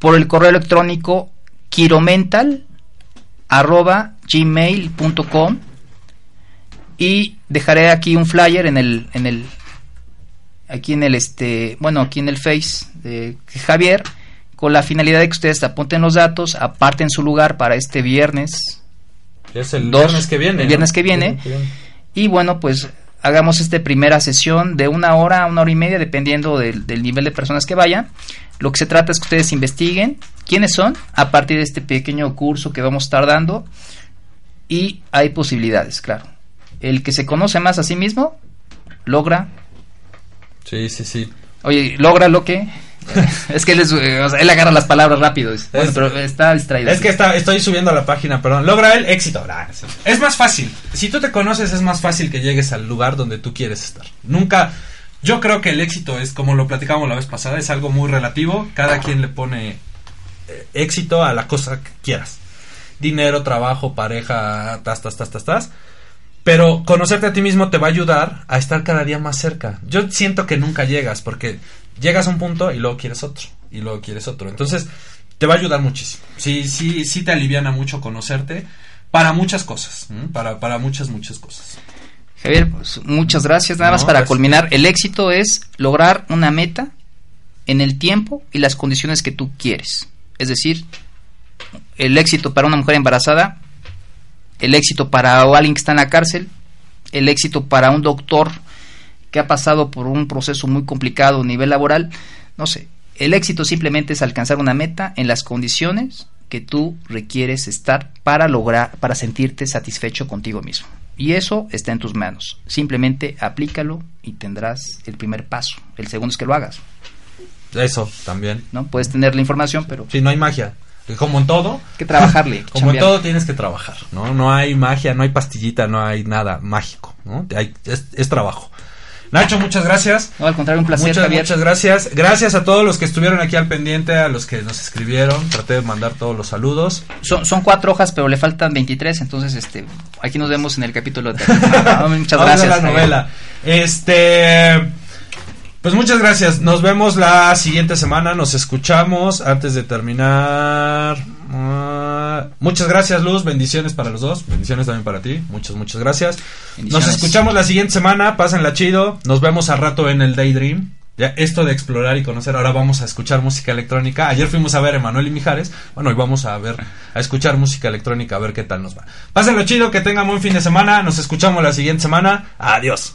Por el correo electrónico quiromental arroba gmail.com y dejaré aquí un flyer en el en el aquí en el este bueno aquí en el face de Javier con la finalidad de que ustedes apunten los datos aparten su lugar para este viernes Es el Dos, viernes que viene. el viernes ¿no? que viene. Viernes que viene. y bueno pues hagamos esta primera sesión de una hora a una hora y media dependiendo del, del nivel de personas que vayan lo que se trata es que ustedes investiguen quiénes son a partir de este pequeño curso que vamos a estar dando y hay posibilidades claro el que se conoce más a sí mismo logra Sí, sí, sí. Oye, logra lo que. *laughs* es que él, es, eh, o sea, él agarra las palabras rápido. es- bueno, Es- pero está distraído. Es que está, estoy subiendo a la página, perdón. Logra el éxito. Es más fácil. Si tú te conoces, es más fácil que llegues al lugar donde tú quieres estar. Nunca. Yo creo que el éxito es, como lo platicamos la vez pasada, es algo muy relativo. Cada quien le pone eh, éxito a la cosa que quieras. Dinero, trabajo, pareja, tas, tas, tas, tas, tas. Pero conocerte a ti mismo te va a ayudar a estar cada día más cerca. Yo siento que nunca llegas porque llegas a un punto y luego quieres otro y luego quieres otro. Entonces te va a ayudar muchísimo. Sí, sí, sí te aliviana mucho conocerte para muchas cosas, para para muchas muchas cosas. Javier, pues, muchas gracias. Nada No, más para gracias. culminar, el éxito es lograr una meta en el tiempo y las condiciones que tú quieres. Es decir, el éxito para una mujer embarazada, el éxito para alguien que está en la cárcel, el éxito para un doctor que ha pasado por un proceso muy complicado a nivel laboral, no sé, el éxito simplemente es alcanzar una meta en las condiciones que tú requieres estar para lograr, para sentirte satisfecho contigo mismo. Y eso está en tus manos. Simplemente aplícalo y tendrás el primer paso. El segundo es que lo hagas. Eso también. ¿no? Puedes tener la información, pero Sí, no hay magia. Como en todo, que trabajarle. *laughs* como en todo tienes que trabajar, ¿no? No hay magia, no hay pastillita, no hay nada mágico, ¿no? Hay- es, es trabajo. Nacho, muchas gracias. No, al contrario, un placer, muchas, Javier. muchas gracias. Gracias a todos los que estuvieron aquí al pendiente, a los que nos escribieron. Traté de mandar todos los saludos. Son, son cuatro hojas, pero le faltan 23, entonces este aquí nos vemos en el capítulo de... *laughs* Ah, muchas Vamos a gracias. la Javier. novela. Este. Pues muchas gracias. Nos vemos la siguiente semana. Nos escuchamos antes de terminar. ah, muchas gracias, Luz. Bendiciones para los dos. Bendiciones también para ti. Muchas, muchas gracias. Nos escuchamos la siguiente semana. Pásenla chido. Nos vemos al rato en el Daydream. Ya, esto de explorar y conocer, ahora vamos a escuchar música electrónica. Ayer fuimos a ver a Emanuel y Mijares. Bueno, hoy vamos a ver, a escuchar música electrónica, a ver qué tal nos va. Pásenlo chido, que tengan buen fin de semana. Nos escuchamos la siguiente semana. Adiós.